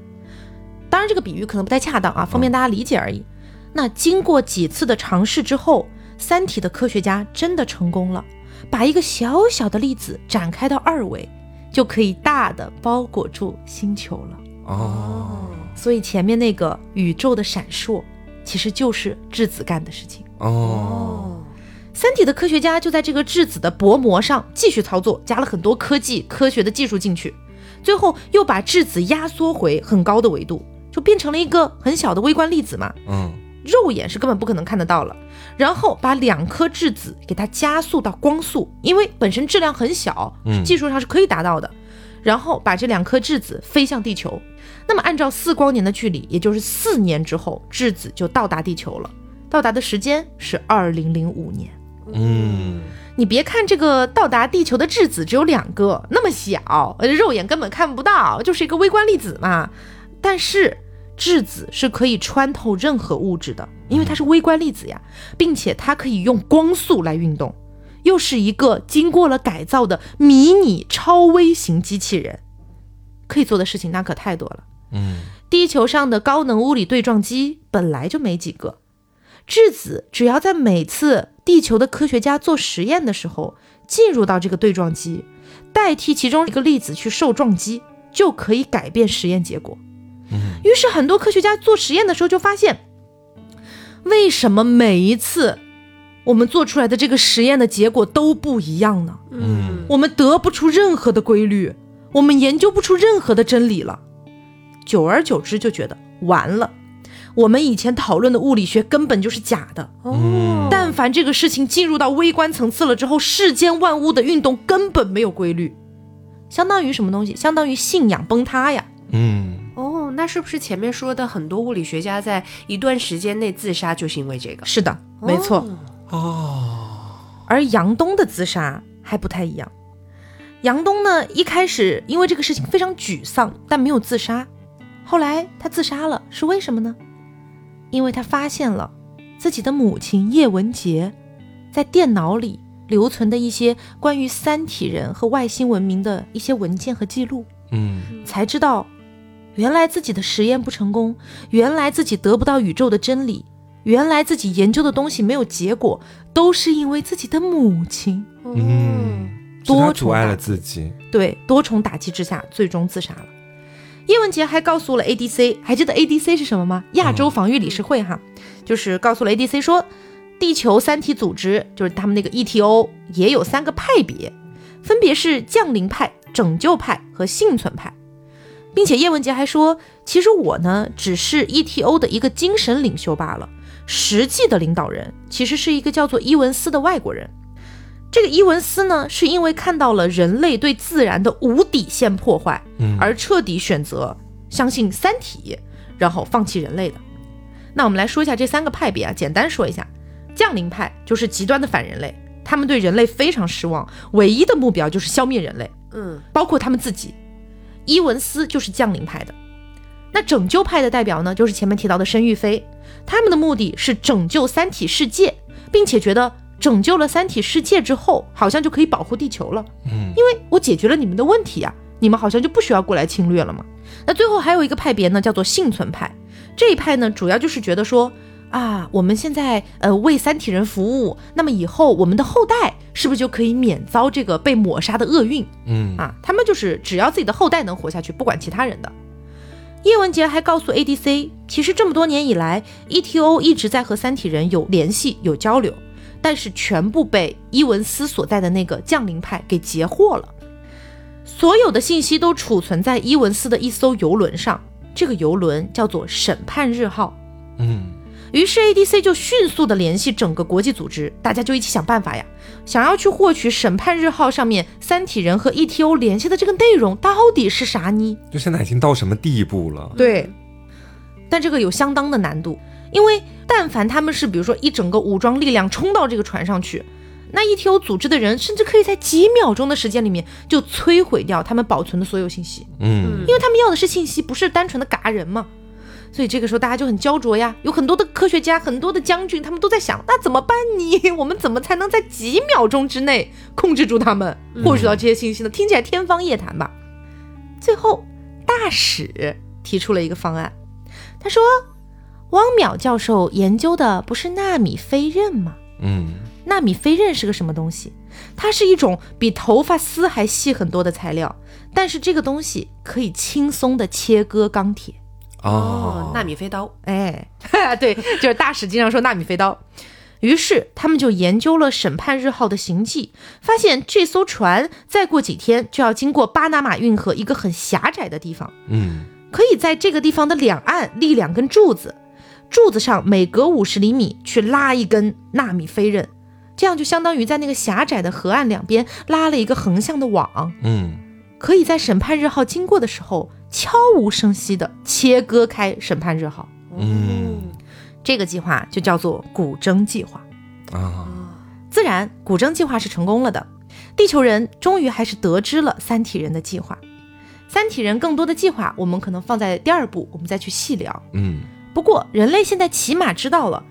当然，这个比喻可能不太恰当啊，方便大家理解而已。那经过几次的尝试之后，三体的科学家真的成功了，把一个小小的粒子展开到二维，就可以大的包裹住星球了哦。所以前面那个宇宙的闪烁，其实就是质子干的事情哦。三体的科学家就在这个质子的薄膜上继续操作，加了很多科技、科学的技术进去，最后又把质子压缩回很高的维度，就变成了一个很小的微观粒子嘛。嗯，肉眼是根本不可能看得到了。然后把两颗质子给它加速到光速，因为本身质量很小，技术上是可以达到的。然后把这两颗质子飞向地球。那么，按照四光年的距离，也就是四年之后，质子就到达地球了。到达的时间是二零零五年。嗯，你别看这个到达地球的质子只有两个，那么小，肉眼根本看不到，就是一个微观粒子嘛。但是质子是可以穿透任何物质的，因为它是微观粒子呀，并且它可以用光速来运动，又是一个经过了改造的迷你超微型机器人，可以做的事情那可太多了。嗯，地球上的高能物理对撞机本来就没几个，质子只要在每次地球的科学家做实验的时候进入到这个对撞机，代替其中一个粒子去受撞击，就可以改变实验结果。嗯，于是很多科学家做实验的时候就发现，为什么每一次我们做出来的这个实验的结果都不一样呢？嗯，我们得不出任何的规律，我们研究不出任何的真理了。久而久之就觉得完了，我们以前讨论的物理学根本就是假的。哦，但凡这个事情进入到微观层次了之后，世间万物的运动根本没有规律，相当于什么东西？相当于信仰崩塌呀。嗯，哦，那是不是前面说的很多物理学家在一段时间内自杀就是因为这个？是的，没错。哦，而杨东的自杀还不太一样。杨东呢，一开始因为这个事情非常沮丧，但没有自杀。后来他自杀了，是为什么呢？因为他发现了自己的母亲叶文洁在电脑里留存的一些关于三体人和外星文明的一些文件和记录，嗯，才知道原来自己的实验不成功，原来自己得不到宇宙的真理，原来自己研究的东西没有结果，都是因为自己的母亲，嗯，多阻碍了自己，对，多重打击之下，最终自杀了。叶文洁还告诉了 ADC，还记得 ADC 是什么吗？亚洲防御理事会哈，就是告诉了 ADC 说，地球三体组织就是他们那个 ETO 也有三个派别，分别是降临派、拯救派和幸存派，并且叶文洁还说，其实我呢只是 ETO 的一个精神领袖罢了，实际的领导人其实是一个叫做伊文斯的外国人。这个伊文斯呢，是因为看到了人类对自然的无底线破坏，而彻底选择相信三体，然后放弃人类的。那我们来说一下这三个派别啊，简单说一下，降临派就是极端的反人类，他们对人类非常失望，唯一的目标就是消灭人类，嗯，包括他们自己。伊文斯就是降临派的，那拯救派的代表呢，就是前面提到的申玉飞，他们的目的是拯救三体世界，并且觉得拯救了三体世界之后，好像就可以保护地球了。嗯，因为我解决了你们的问题呀，你们好像就不需要过来侵略了嘛。那最后还有一个派别呢，叫做幸存派，这一派呢，主要就是觉得说。啊，我们现在呃为三体人服务，那么以后我们的后代是不是就可以免遭这个被抹杀的厄运？嗯啊，他们就是只要自己的后代能活下去，不管其他人的。叶文洁还告诉 ADC，其实这么多年以来，ETO 一直在和三体人有联系、有交流，但是全部被伊文斯所在的那个降临派给截获了。所有的信息都储存在伊文斯的一艘游轮上，这个游轮叫做审判日号。嗯。于是 ADC 就迅速的联系整个国际组织，大家就一起想办法呀，想要去获取审判日号上面三体人和 ETO 联系的这个内容到底是啥呢？就现在已经到什么地步了？对，但这个有相当的难度，因为但凡他们是比如说一整个武装力量冲到这个船上去，那 ETO 组织的人甚至可以在几秒钟的时间里面就摧毁掉他们保存的所有信息。嗯，因为他们要的是信息，不是单纯的嘎人嘛。所以这个时候大家就很焦灼呀，有很多的科学家、很多的将军，他们都在想，那怎么办呢？我们怎么才能在几秒钟之内控制住他们，获取到这些信息呢？听起来天方夜谭吧。最后，大使提出了一个方案，他说：“汪淼教授研究的不是纳米飞刃吗？嗯，纳米飞刃是个什么东西？它是一种比头发丝还细很多的材料，但是这个东西可以轻松的切割钢铁。”哦，纳米飞刀，哎，对，就是大使经常说纳米飞刀。于是他们就研究了审判日号的行迹，发现这艘船再过几天就要经过巴拿马运河一个很狭窄的地方。嗯，可以在这个地方的两岸立两根柱子，柱子上每隔五十厘米去拉一根纳米飞刃，这样就相当于在那个狭窄的河岸两边拉了一个横向的网。嗯，可以在审判日号经过的时候。悄无声息地切割开审判日号，嗯，这个计划就叫做古筝计划啊。自然，古筝计划是成功了的，地球人终于还是得知了三体人的计划。三体人更多的计划，我们可能放在第二步，我们再去细聊。嗯，不过人类现在起码知道了，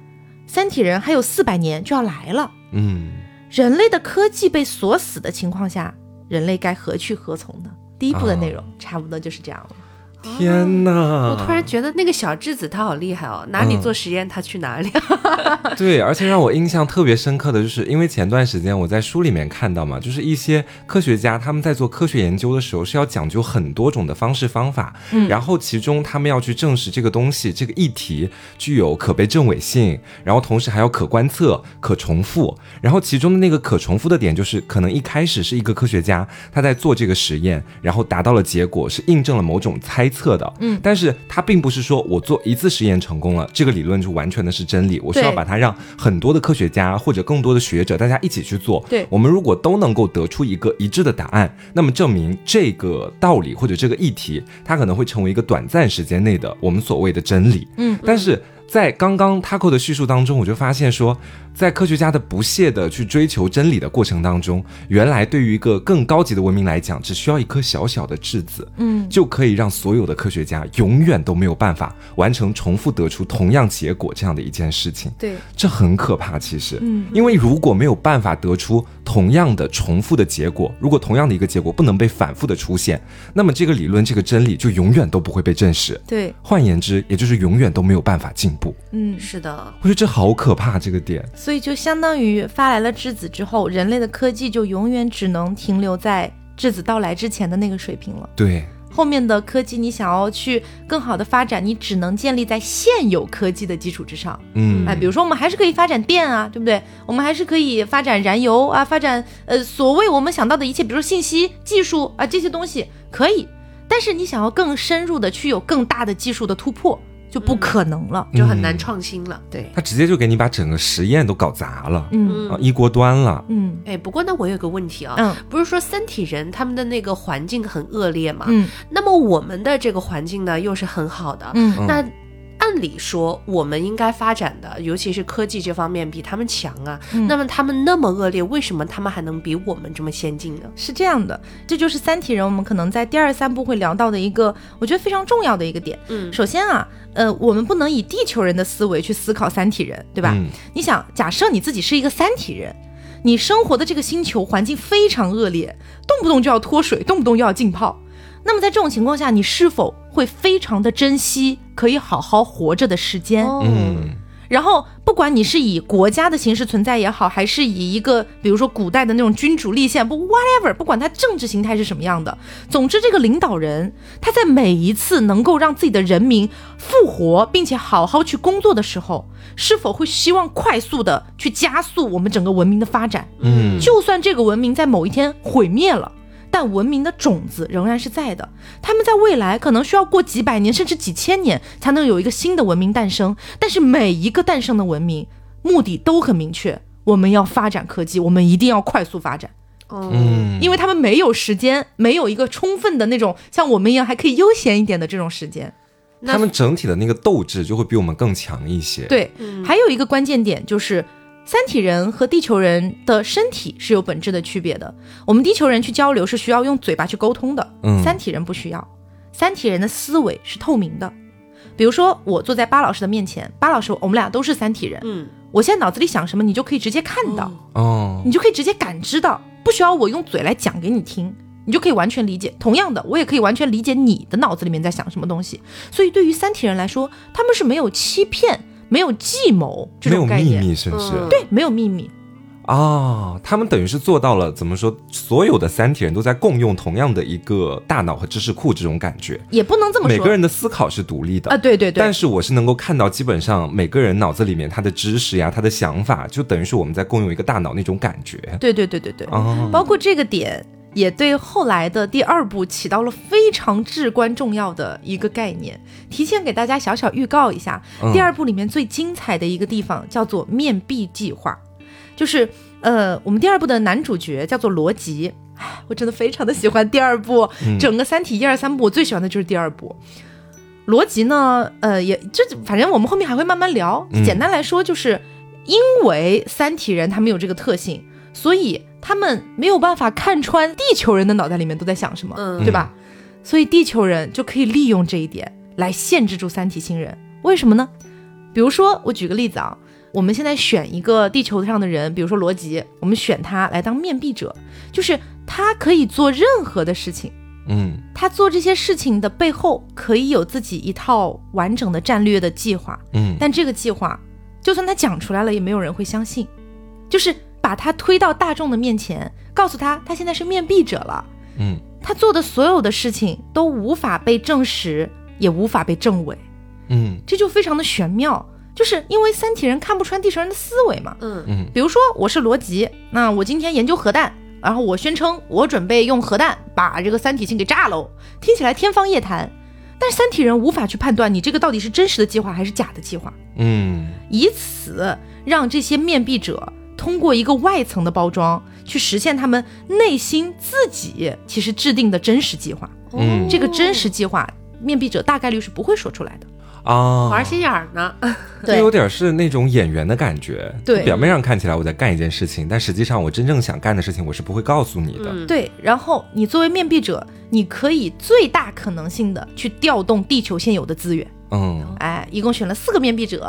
三体人还有四百年就要来了。嗯，人类的科技被锁死的情况下，人类该何去何从呢？第一部的内容差不多就是这样了。天哪！我突然觉得那个小智子他好厉害哦，哪里做实验他去哪里。对，而且让我印象特别深刻的就是，因为前段时间我在书里面看到嘛，就是一些科学家他们在做科学研究的时候是要讲究很多种的方式方法，嗯，然后其中他们要去证实这个东西这个议题具有可被证伪性，然后同时还要可观测、可重复，然后其中的那个可重复的点就是可能一开始是一个科学家他在做这个实验，然后达到了结果是印证了某种猜。测的，嗯，但是它并不是说我做一次实验成功了，这个理论就完全的是真理。我需要把它让很多的科学家或者更多的学者大家一起去做。对，我们如果都能够得出一个一致的答案，那么证明这个道理或者这个议题，它可能会成为一个短暂时间内的我们所谓的真理。嗯，但是在刚刚 Taco 的叙述当中，我就发现说。在科学家的不懈的去追求真理的过程当中，原来对于一个更高级的文明来讲，只需要一颗小小的质子，嗯，就可以让所有的科学家永远都没有办法完成重复得出同样结果这样的一件事情。对，这很可怕，其实，嗯，因为如果没有办法得出同样的重复的结果，如果同样的一个结果不能被反复的出现，那么这个理论这个真理就永远都不会被证实。对，换言之，也就是永远都没有办法进步。嗯，是的，我觉得这好可怕，这个点。所以就相当于发来了质子之后，人类的科技就永远只能停留在质子到来之前的那个水平了。对，后面的科技你想要去更好的发展，你只能建立在现有科技的基础之上。嗯，哎，比如说我们还是可以发展电啊，对不对？我们还是可以发展燃油啊，发展呃所谓我们想到的一切，比如说信息技术啊这些东西可以。但是你想要更深入的去有更大的技术的突破。就不可能了，就很难创新了。对，他直接就给你把整个实验都搞砸了，嗯，一锅端了。嗯，哎，不过那我有个问题啊，嗯，不是说三体人他们的那个环境很恶劣嘛，嗯，那么我们的这个环境呢又是很好的，嗯，那按按理说我们应该发展的，尤其是科技这方面比他们强啊。那么他们那么恶劣，为什么他们还能比我们这么先进呢？是这样的，这就是三体人，我们可能在第二三部会聊到的一个，我觉得非常重要的一个点。嗯，首先啊，呃，我们不能以地球人的思维去思考三体人，对吧？你想，假设你自己是一个三体人，你生活的这个星球环境非常恶劣，动不动就要脱水，动不动又要浸泡。那么在这种情况下，你是否会非常的珍惜可以好好活着的时间？嗯，然后不管你是以国家的形式存在也好，还是以一个比如说古代的那种君主立宪，不 whatever，不管他政治形态是什么样的，总之这个领导人他在每一次能够让自己的人民复活并且好好去工作的时候，是否会希望快速的去加速我们整个文明的发展？嗯，就算这个文明在某一天毁灭了。但文明的种子仍然是在的，他们在未来可能需要过几百年甚至几千年才能有一个新的文明诞生。但是每一个诞生的文明目的都很明确，我们要发展科技，我们一定要快速发展。嗯，因为他们没有时间，没有一个充分的那种像我们一样还可以悠闲一点的这种时间，他们整体的那个斗志就会比我们更强一些。对，还有一个关键点就是。三体人和地球人的身体是有本质的区别的。我们地球人去交流是需要用嘴巴去沟通的，嗯，三体人不需要。三体人的思维是透明的。比如说，我坐在巴老师的面前，巴老师，我们俩都是三体人，嗯，我现在脑子里想什么，你就可以直接看到，哦，你就可以直接感知到，不需要我用嘴来讲给你听，你就可以完全理解。同样的，我也可以完全理解你的脑子里面在想什么东西。所以，对于三体人来说，他们是没有欺骗。没有计谋，没有秘密，是不是？对，没有秘密啊！他们等于是做到了，怎么说？所有的三体人都在共用同样的一个大脑和知识库，这种感觉也不能这么说。每个人的思考是独立的啊，对对对。但是我是能够看到，基本上每个人脑子里面他的知识呀，他的想法，就等于是我们在共用一个大脑那种感觉。对对对对对，包括这个点。也对后来的第二部起到了非常至关重要的一个概念。提前给大家小小预告一下，第二部里面最精彩的一个地方叫做面壁计划，就是呃，我们第二部的男主角叫做罗辑。我真的非常的喜欢第二部，整个三体一二三部我最喜欢的就是第二部。罗辑呢，呃，也这反正我们后面还会慢慢聊。简单来说，就是因为三体人他们有这个特性，所以。他们没有办法看穿地球人的脑袋里面都在想什么，对吧？所以地球人就可以利用这一点来限制住三体星人。为什么呢？比如说，我举个例子啊，我们现在选一个地球上的人，比如说罗辑，我们选他来当面壁者，就是他可以做任何的事情。嗯，他做这些事情的背后可以有自己一套完整的战略的计划。嗯，但这个计划就算他讲出来了，也没有人会相信。就是。把他推到大众的面前，告诉他他现在是面壁者了。嗯，他做的所有的事情都无法被证实，也无法被证伪。嗯，这就非常的玄妙，就是因为三体人看不穿地球人的思维嘛。嗯嗯，比如说我是罗辑，那我今天研究核弹，然后我宣称我准备用核弹把这个三体星给炸喽，听起来天方夜谭，但是三体人无法去判断你这个到底是真实的计划还是假的计划。嗯，以此让这些面壁者。通过一个外层的包装去实现他们内心自己其实制定的真实计划。嗯，这个真实计划，面壁者大概率是不会说出来的啊，玩心眼儿呢。对，有点是那种演员的感觉。对，表面上看起来我在干一件事情，但实际上我真正想干的事情我是不会告诉你的。对，然后你作为面壁者，你可以最大可能性的去调动地球现有的资源。嗯，哎，一共选了四个面壁者。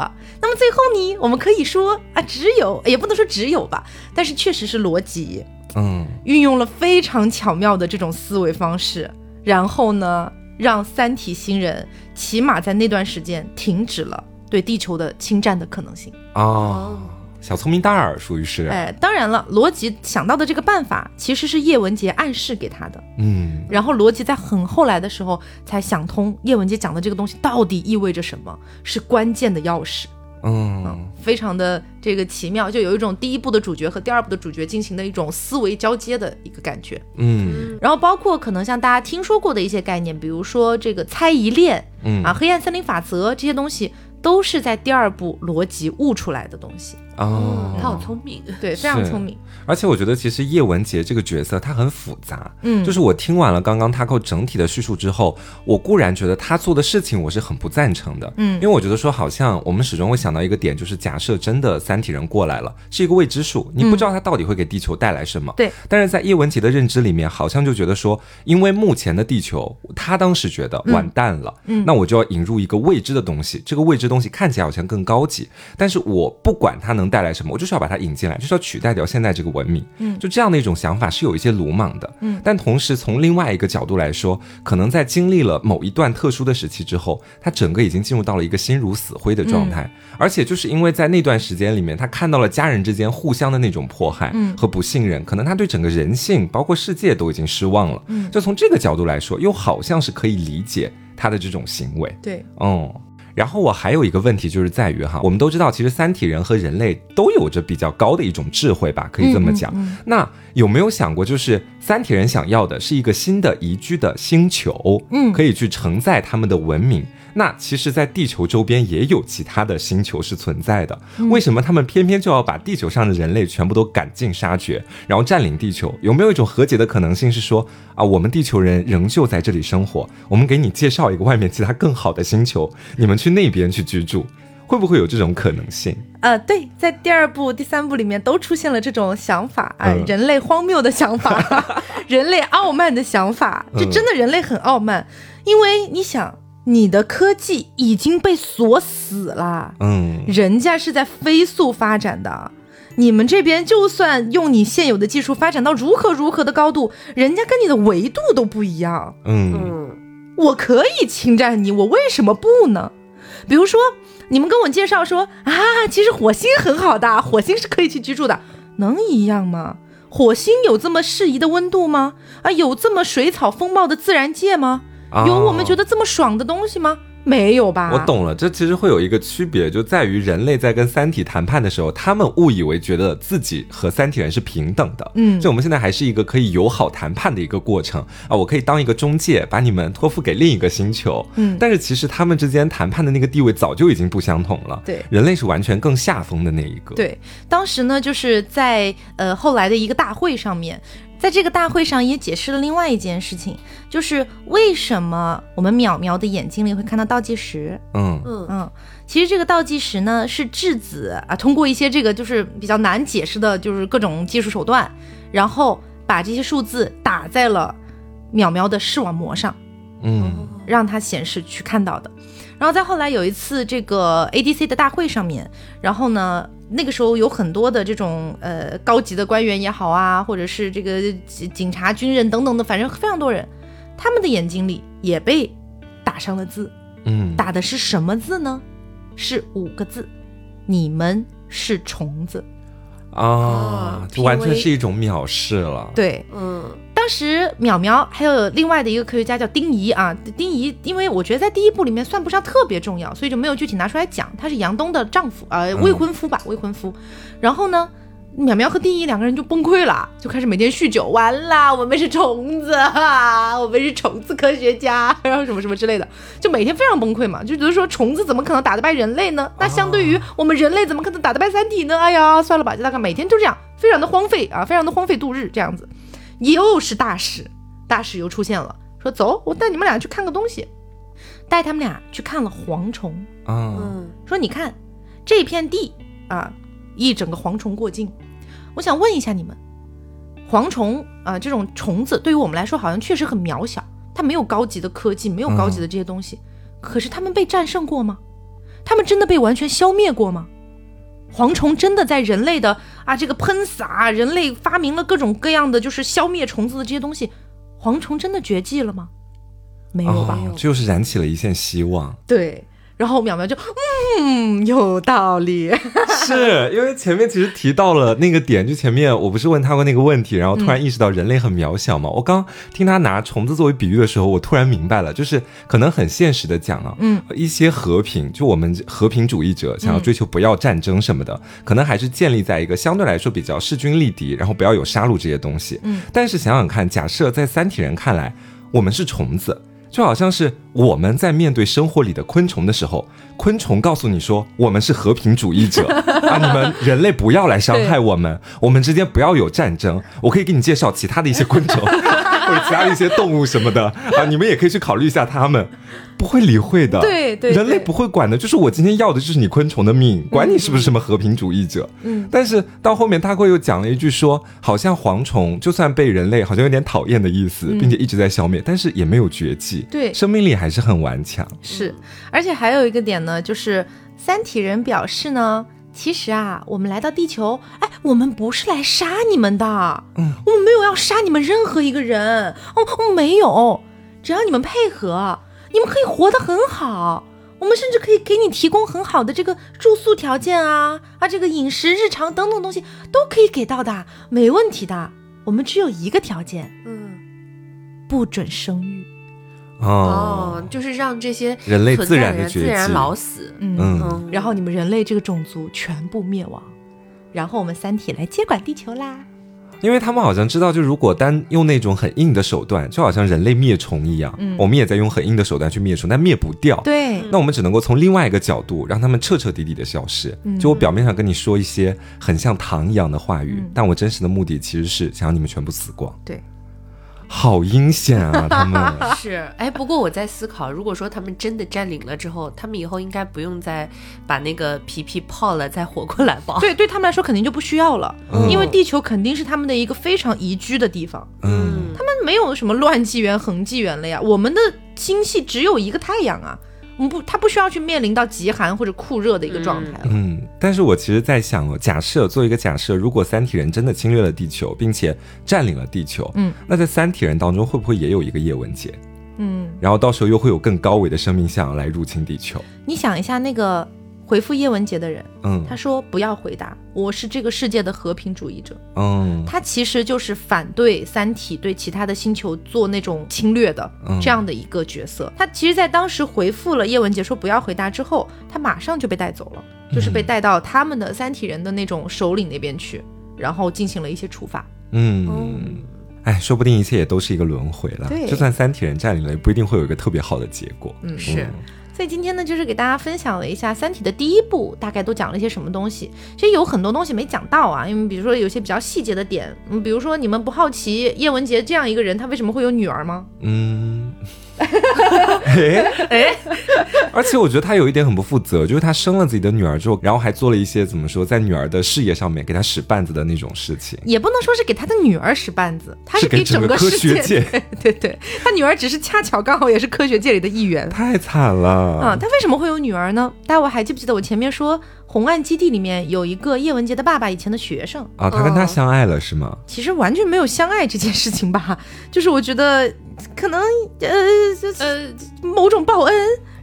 那么最后呢，我们可以说啊，只有也不能说只有吧，但是确实是逻辑，嗯，运用了非常巧妙的这种思维方式，然后呢，让三体星人起码在那段时间停止了对地球的侵占的可能性。哦。小聪明大耳，属于是。哎，当然了，罗辑想到的这个办法，其实是叶文洁暗示给他的。嗯，然后罗辑在很后来的时候才想通，叶文洁讲的这个东西到底意味着什么，是关键的钥匙。嗯，非常的这个奇妙，就有一种第一部的主角和第二部的主角进行的一种思维交接的一个感觉。嗯，然后包括可能像大家听说过的一些概念，比如说这个猜疑链，嗯啊，黑暗森林法则这些东西。都是在第二部逻辑悟出来的东西哦，他好聪明，对，非常聪明。而且我觉得，其实叶文洁这个角色他很复杂。嗯，就是我听完了刚刚 Taco 整体的叙述之后，我固然觉得他做的事情我是很不赞成的。嗯，因为我觉得说，好像我们始终会想到一个点，就是假设真的三体人过来了，是一个未知数，你不知道他到底会给地球带来什么。对。但是在叶文洁的认知里面，好像就觉得说，因为目前的地球，他当时觉得完蛋了。嗯。那我就要引入一个未知的东西，这个未知东西看起来好像更高级，但是我不管它能带来什么，我就是要把它引进来，就是要取代掉现在这个文明。嗯。就这。样的一种想法是有一些鲁莽的，嗯，但同时从另外一个角度来说，可能在经历了某一段特殊的时期之后，他整个已经进入到了一个心如死灰的状态，而且就是因为在那段时间里面，他看到了家人之间互相的那种迫害和不信任，可能他对整个人性包括世界都已经失望了，嗯，就从这个角度来说，又好像是可以理解他的这种行为，对，嗯。然后我还有一个问题，就是在于哈，我们都知道，其实三体人和人类都有着比较高的一种智慧吧，可以这么讲。那有没有想过，就是三体人想要的是一个新的宜居的星球，嗯，可以去承载他们的文明？那其实，在地球周边也有其他的星球是存在的，为什么他们偏偏就要把地球上的人类全部都赶尽杀绝，然后占领地球？有没有一种和解的可能性，是说啊，我们地球人仍旧在这里生活，我们给你介绍一个外面其他更好的星球，你们去那边去居住，会不会有这种可能性？呃，对，在第二部、第三部里面都出现了这种想法啊，人类荒谬的想法，人类傲慢的想法，这真的人类很傲慢，因为你想。你的科技已经被锁死了，嗯，人家是在飞速发展的，你们这边就算用你现有的技术发展到如何如何的高度，人家跟你的维度都不一样，嗯，我可以侵占你，我为什么不呢？比如说，你们跟我介绍说啊，其实火星很好的，火星是可以去居住的，能一样吗？火星有这么适宜的温度吗？啊，有这么水草丰茂的自然界吗？有我们觉得这么爽的东西吗？没有吧？我懂了，这其实会有一个区别，就在于人类在跟三体谈判的时候，他们误以为觉得自己和三体人是平等的。嗯，就我们现在还是一个可以友好谈判的一个过程啊，我可以当一个中介，把你们托付给另一个星球。嗯，但是其实他们之间谈判的那个地位早就已经不相同了。对，人类是完全更下风的那一个。对，当时呢，就是在呃后来的一个大会上面。在这个大会上也解释了另外一件事情，就是为什么我们淼淼的眼睛里会看到倒计时。嗯嗯嗯，其实这个倒计时呢是质子啊，通过一些这个就是比较难解释的，就是各种技术手段，然后把这些数字打在了淼淼的视网膜上，嗯，让它显示去看到的。然后再后来有一次这个 ADC 的大会上面，然后呢。那个时候有很多的这种呃高级的官员也好啊，或者是这个警察、军人等等的，反正非常多人，他们的眼睛里也被打上了字，嗯，打的是什么字呢？是五个字：你们是虫子。啊，就完全是一种藐视了。对，嗯。当时淼淼还有另外的一个科学家叫丁仪啊，丁仪，因为我觉得在第一部里面算不上特别重要，所以就没有具体拿出来讲。他是杨东的丈夫，呃，未婚夫吧，未婚夫。然后呢？淼淼和丁仪两个人就崩溃了，就开始每天酗酒。完了，我们是虫子，我们是虫子科学家，然后什么什么之类的，就每天非常崩溃嘛，就觉得说虫子怎么可能打得败人类呢？那相对于我们人类，怎么可能打得败三体呢？哎呀，算了吧，就大概每天就这样，非常的荒废啊，非常的荒废度日这样子。又是大使，大使又出现了，说走，我带你们俩去看个东西，带他们俩去看了蝗虫。嗯，说你看这片地啊。一整个蝗虫过境，我想问一下你们，蝗虫啊这种虫子对于我们来说好像确实很渺小，它没有高级的科技，没有高级的这些东西，可是他们被战胜过吗？他们真的被完全消灭过吗？蝗虫真的在人类的啊这个喷洒，人类发明了各种各样的就是消灭虫子的这些东西，蝗虫真的绝迹了吗？没有吧？就是燃起了一线希望。对。然后淼淼就嗯有道理，是因为前面其实提到了那个点，就前面我不是问他过那个问题，然后突然意识到人类很渺小嘛。我刚听他拿虫子作为比喻的时候，我突然明白了，就是可能很现实的讲啊，嗯，一些和平，就我们和平主义者想要追求不要战争什么的，可能还是建立在一个相对来说比较势均力敌，然后不要有杀戮这些东西。嗯，但是想想看，假设在三体人看来，我们是虫子。就好像是我们在面对生活里的昆虫的时候，昆虫告诉你说我们是和平主义者。啊，你们人类不要来伤害我们，我们之间不要有战争。我可以给你介绍其他的一些昆虫或者其他的一些动物什么的啊，你们也可以去考虑一下他们。不会理会的，对对，人类不会管的。就是我今天要的就是你昆虫的命，管你是不是什么和平主义者。嗯，但是到后面他会又讲了一句说，好像蝗虫就算被人类好像有点讨厌的意思，并且一直在消灭，但是也没有绝迹，对，生命力还是很顽强。是，而且还有一个点呢，就是三体人表示呢，其实啊，我们来到地球，哎，我们不是来杀你们的，嗯，我们没有要杀你们任何一个人，哦，没有，只要你们配合。你们可以活得很好，我们甚至可以给你提供很好的这个住宿条件啊啊，这个饮食、日常等等东西都可以给到的，没问题的。我们只有一个条件，嗯，不准生育。哦，就是让这些人类自然的自然老死，嗯，然后你们人类这个种族全部灭亡，然后我们三体来接管地球啦。因为他们好像知道，就如果单用那种很硬的手段，就好像人类灭虫一样，我们也在用很硬的手段去灭虫，但灭不掉。对，那我们只能够从另外一个角度，让他们彻彻底底的消失。就我表面上跟你说一些很像糖一样的话语，但我真实的目的其实是想让你们全部死光。对。好阴险啊！他们是哎，不过我在思考，如果说他们真的占领了之后，他们以后应该不用再把那个皮皮泡了再活过来吧？对，对他们来说肯定就不需要了，因为地球肯定是他们的一个非常宜居的地方。嗯，他们没有什么乱纪元、恒纪元了呀，我们的星系只有一个太阳啊。不，他不需要去面临到极寒或者酷热的一个状态了。嗯，但是我其实在想哦，假设做一个假设，如果三体人真的侵略了地球，并且占领了地球，嗯，那在三体人当中会不会也有一个叶文洁？嗯，然后到时候又会有更高维的生命象来入侵地球？你想一下那个。回复叶文洁的人，嗯，他说不要回答，我是这个世界的和平主义者，嗯，他其实就是反对三体对其他的星球做那种侵略的这样的一个角色。他其实，在当时回复了叶文洁说不要回答之后，他马上就被带走了，就是被带到他们的三体人的那种首领那边去，然后进行了一些处罚。嗯，哎，说不定一切也都是一个轮回了。对，就算三体人占领了，也不一定会有一个特别好的结果。嗯，是。所以今天呢，就是给大家分享了一下《三体》的第一部，大概都讲了一些什么东西。其实有很多东西没讲到啊，因为比如说有些比较细节的点，嗯，比如说你们不好奇叶文洁这样一个人，他为什么会有女儿吗？嗯。哎 哎，而且我觉得他有一点很不负责，就是他生了自己的女儿之后，然后还做了一些怎么说，在女儿的事业上面给他使绊子的那种事情。也不能说是给他的女儿使绊子，他是给整个科学界。对对，他女儿只是恰巧刚好也是科学界里的一员。太惨了啊！他为什么会有女儿呢？大家我还记不记得我前面说？红岸基地里面有一个叶文洁的爸爸，以前的学生啊，他跟他相爱了是吗？其实完全没有相爱这件事情吧，就是我觉得可能呃呃某种报恩，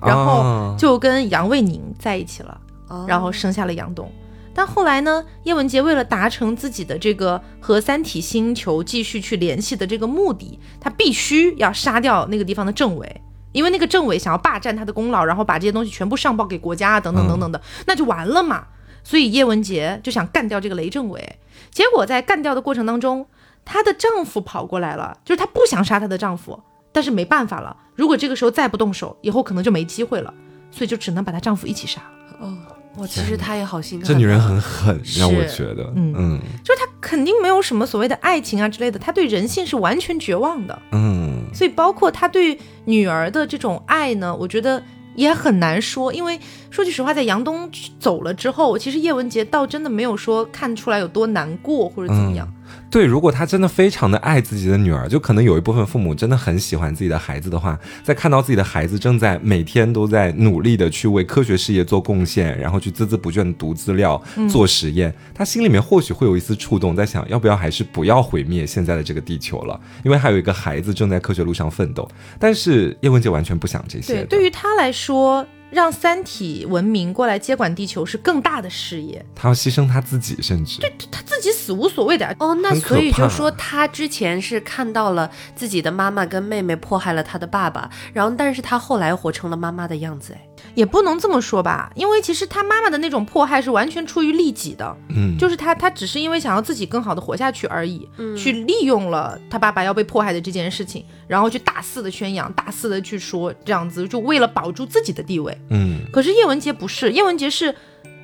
然后就跟杨卫宁在一起了，然后生下了杨东。但后来呢，叶文洁为了达成自己的这个和三体星球继续去联系的这个目的，他必须要杀掉那个地方的政委。因为那个政委想要霸占他的功劳，然后把这些东西全部上报给国家啊，等等等等的，那就完了嘛。所以叶文洁就想干掉这个雷政委。结果在干掉的过程当中，她的丈夫跑过来了，就是她不想杀她的丈夫，但是没办法了。如果这个时候再不动手，以后可能就没机会了，所以就只能把她丈夫一起杀了。哦。我其实她也好心这女人很狠，让我觉得，嗯，就是她肯定没有什么所谓的爱情啊之类的，她对人性是完全绝望的，嗯，所以包括她对女儿的这种爱呢，我觉得也很难说，因为说句实话，在杨东走了之后，其实叶文洁倒真的没有说看出来有多难过或者怎么样。对，如果他真的非常的爱自己的女儿，就可能有一部分父母真的很喜欢自己的孩子的话，在看到自己的孩子正在每天都在努力的去为科学事业做贡献，然后去孜孜不倦的读资料、做实验，他心里面或许会有一丝触动，在想要不要还是不要毁灭现在的这个地球了，因为还有一个孩子正在科学路上奋斗。但是叶文洁完全不想这些。对，对于他来说。让三体文明过来接管地球是更大的事业，他要牺牲他自己，甚至对他自己死无所谓的哦。那所以就说他之前是看到了自己的妈妈跟妹妹迫害了他的爸爸，然后但是他后来活成了妈妈的样子，哎，也不能这么说吧，因为其实他妈妈的那种迫害是完全出于利己的，嗯，就是他他只是因为想要自己更好的活下去而已，嗯，去利用了他爸爸要被迫害的这件事情，然后去大肆的宣扬，大肆的去说这样子，就为了保住自己的地位，嗯。可是叶文洁不是，叶文洁是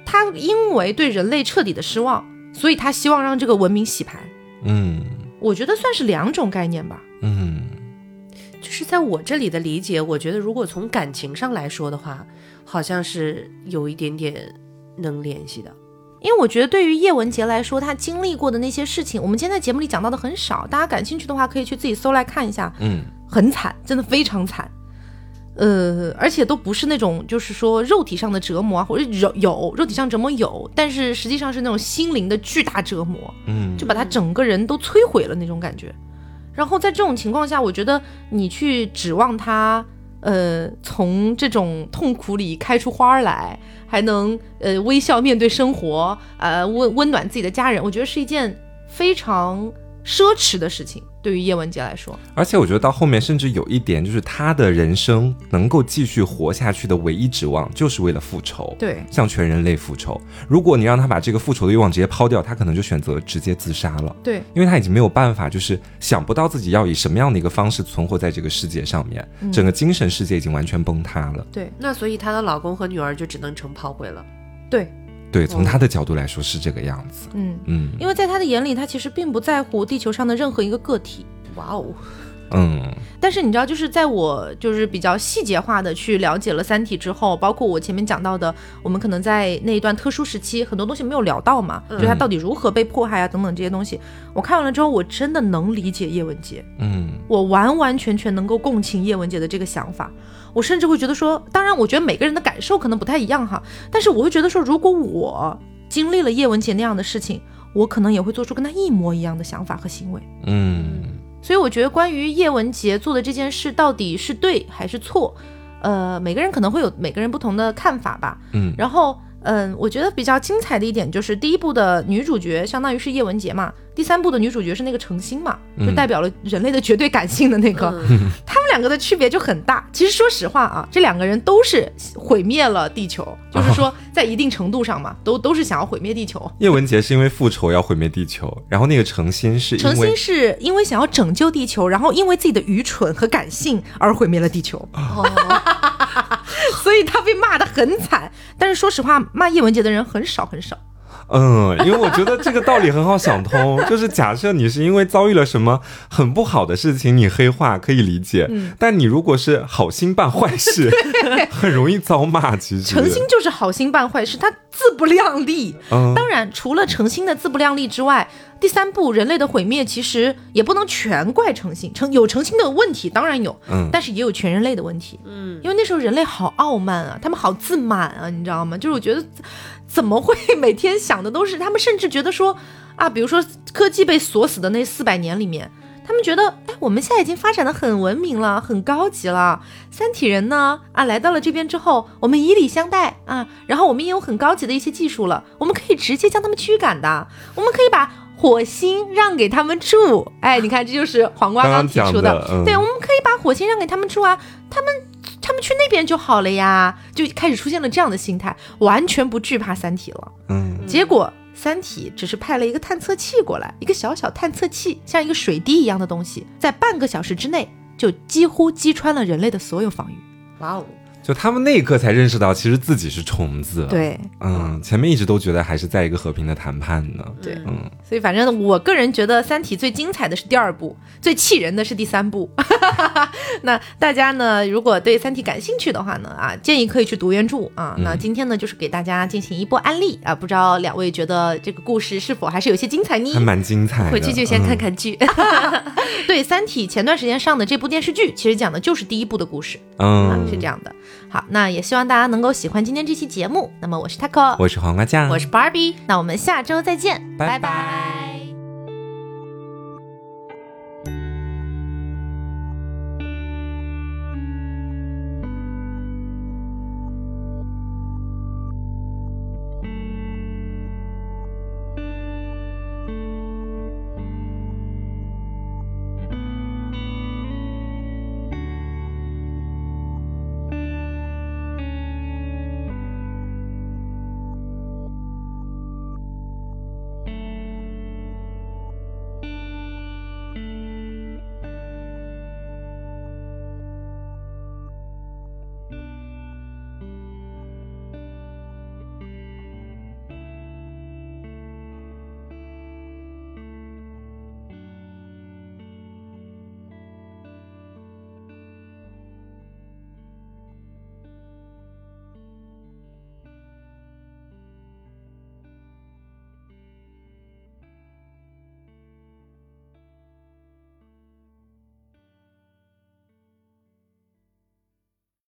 他因为对人类彻底的失望，所以他希望让这个文明洗牌，嗯，我觉得算是两种概念吧，嗯。就是在我这里的理解，我觉得如果从感情上来说的话，好像是有一点点能联系的。因为我觉得对于叶文洁来说，她经历过的那些事情，我们今天在节目里讲到的很少。大家感兴趣的话，可以去自己搜来看一下。嗯，很惨，真的非常惨。呃，而且都不是那种就是说肉体上的折磨啊，或者有有肉体上折磨有，但是实际上是那种心灵的巨大折磨。嗯，就把他整个人都摧毁了那种感觉。然后在这种情况下，我觉得你去指望他，呃，从这种痛苦里开出花来，还能呃微笑面对生活，呃温温暖自己的家人，我觉得是一件非常奢侈的事情。对于叶文洁来说，而且我觉得到后面甚至有一点，就是他的人生能够继续活下去的唯一指望，就是为了复仇。对，向全人类复仇。如果你让他把这个复仇的欲望直接抛掉，他可能就选择直接自杀了。对，因为他已经没有办法，就是想不到自己要以什么样的一个方式存活在这个世界上面，整个精神世界已经完全崩塌了。对，那所以她的老公和女儿就只能成炮灰了。对。对，从他的角度来说是这个样子。嗯嗯，因为在他的眼里，他其实并不在乎地球上的任何一个个体。哇哦，嗯。但是你知道，就是在我就是比较细节化的去了解了《三体》之后，包括我前面讲到的，我们可能在那一段特殊时期很多东西没有聊到嘛，就他到底如何被迫害啊等等这些东西，我看完了之后，我真的能理解叶文洁。嗯，我完完全全能够共情叶文洁的这个想法。我甚至会觉得说，当然，我觉得每个人的感受可能不太一样哈，但是我会觉得说，如果我经历了叶文洁那样的事情，我可能也会做出跟他一模一样的想法和行为。嗯，所以我觉得关于叶文洁做的这件事到底是对还是错，呃，每个人可能会有每个人不同的看法吧。嗯，然后。嗯，我觉得比较精彩的一点就是第一部的女主角相当于是叶文洁嘛，第三部的女主角是那个程心嘛，就代表了人类的绝对感性的那个，他们两个的区别就很大。其实说实话啊，这两个人都是毁灭了地球，就是说在一定程度上嘛，都都是想要毁灭地球。叶文洁是因为复仇要毁灭地球，然后那个程心是程心是因为想要拯救地球，然后因为自己的愚蠢和感性而毁灭了地球。哦 所以他被骂的很惨，但是说实话，骂叶文洁的人很少很少。嗯，因为我觉得这个道理很好想通，就是假设你是因为遭遇了什么很不好的事情，你黑化可以理解。嗯，但你如果是好心办坏事，很容易遭骂。其实诚心就是好心办坏事，他自不量力。嗯，当然，除了诚心的自不量力之外，第三步人类的毁灭其实也不能全怪诚心，诚有诚心的问题当然有，嗯，但是也有全人类的问题。嗯，因为那时候人类好傲慢啊，他们好自满啊，你知道吗？就是我觉得。怎么会每天想的都是他们？甚至觉得说啊，比如说科技被锁死的那四百年里面，他们觉得哎，我们现在已经发展的很文明了，很高级了。三体人呢啊，来到了这边之后，我们以礼相待啊，然后我们也有很高级的一些技术了，我们可以直接将他们驱赶的，我们可以把火星让给他们住。哎，你看，这就是黄瓜刚提出的，对，我们可以把火星让给他们住啊，他们。他们去那边就好了呀，就开始出现了这样的心态，完全不惧怕三体了。嗯，结果三体只是派了一个探测器过来，一个小小探测器，像一个水滴一样的东西，在半个小时之内就几乎击穿了人类的所有防御。哇哦！就他们那一刻才认识到，其实自己是虫子。对，嗯，前面一直都觉得还是在一个和平的谈判呢。对，嗯，所以反正我个人觉得《三体》最精彩的是第二部，最气人的是第三部。那大家呢，如果对《三体》感兴趣的话呢，啊，建议可以去读原著啊。那今天呢，就是给大家进行一波安利啊。不知道两位觉得这个故事是否还是有些精彩呢？还蛮精彩，回去就先看看剧。对，《三体》前段时间上的这部电视剧，其实讲的就是第一部的故事。嗯，是这样的。好，那也希望大家能够喜欢今天这期节目。那么我是 Taco，我是黄瓜酱，我是 Barbie，那我们下周再见，拜拜。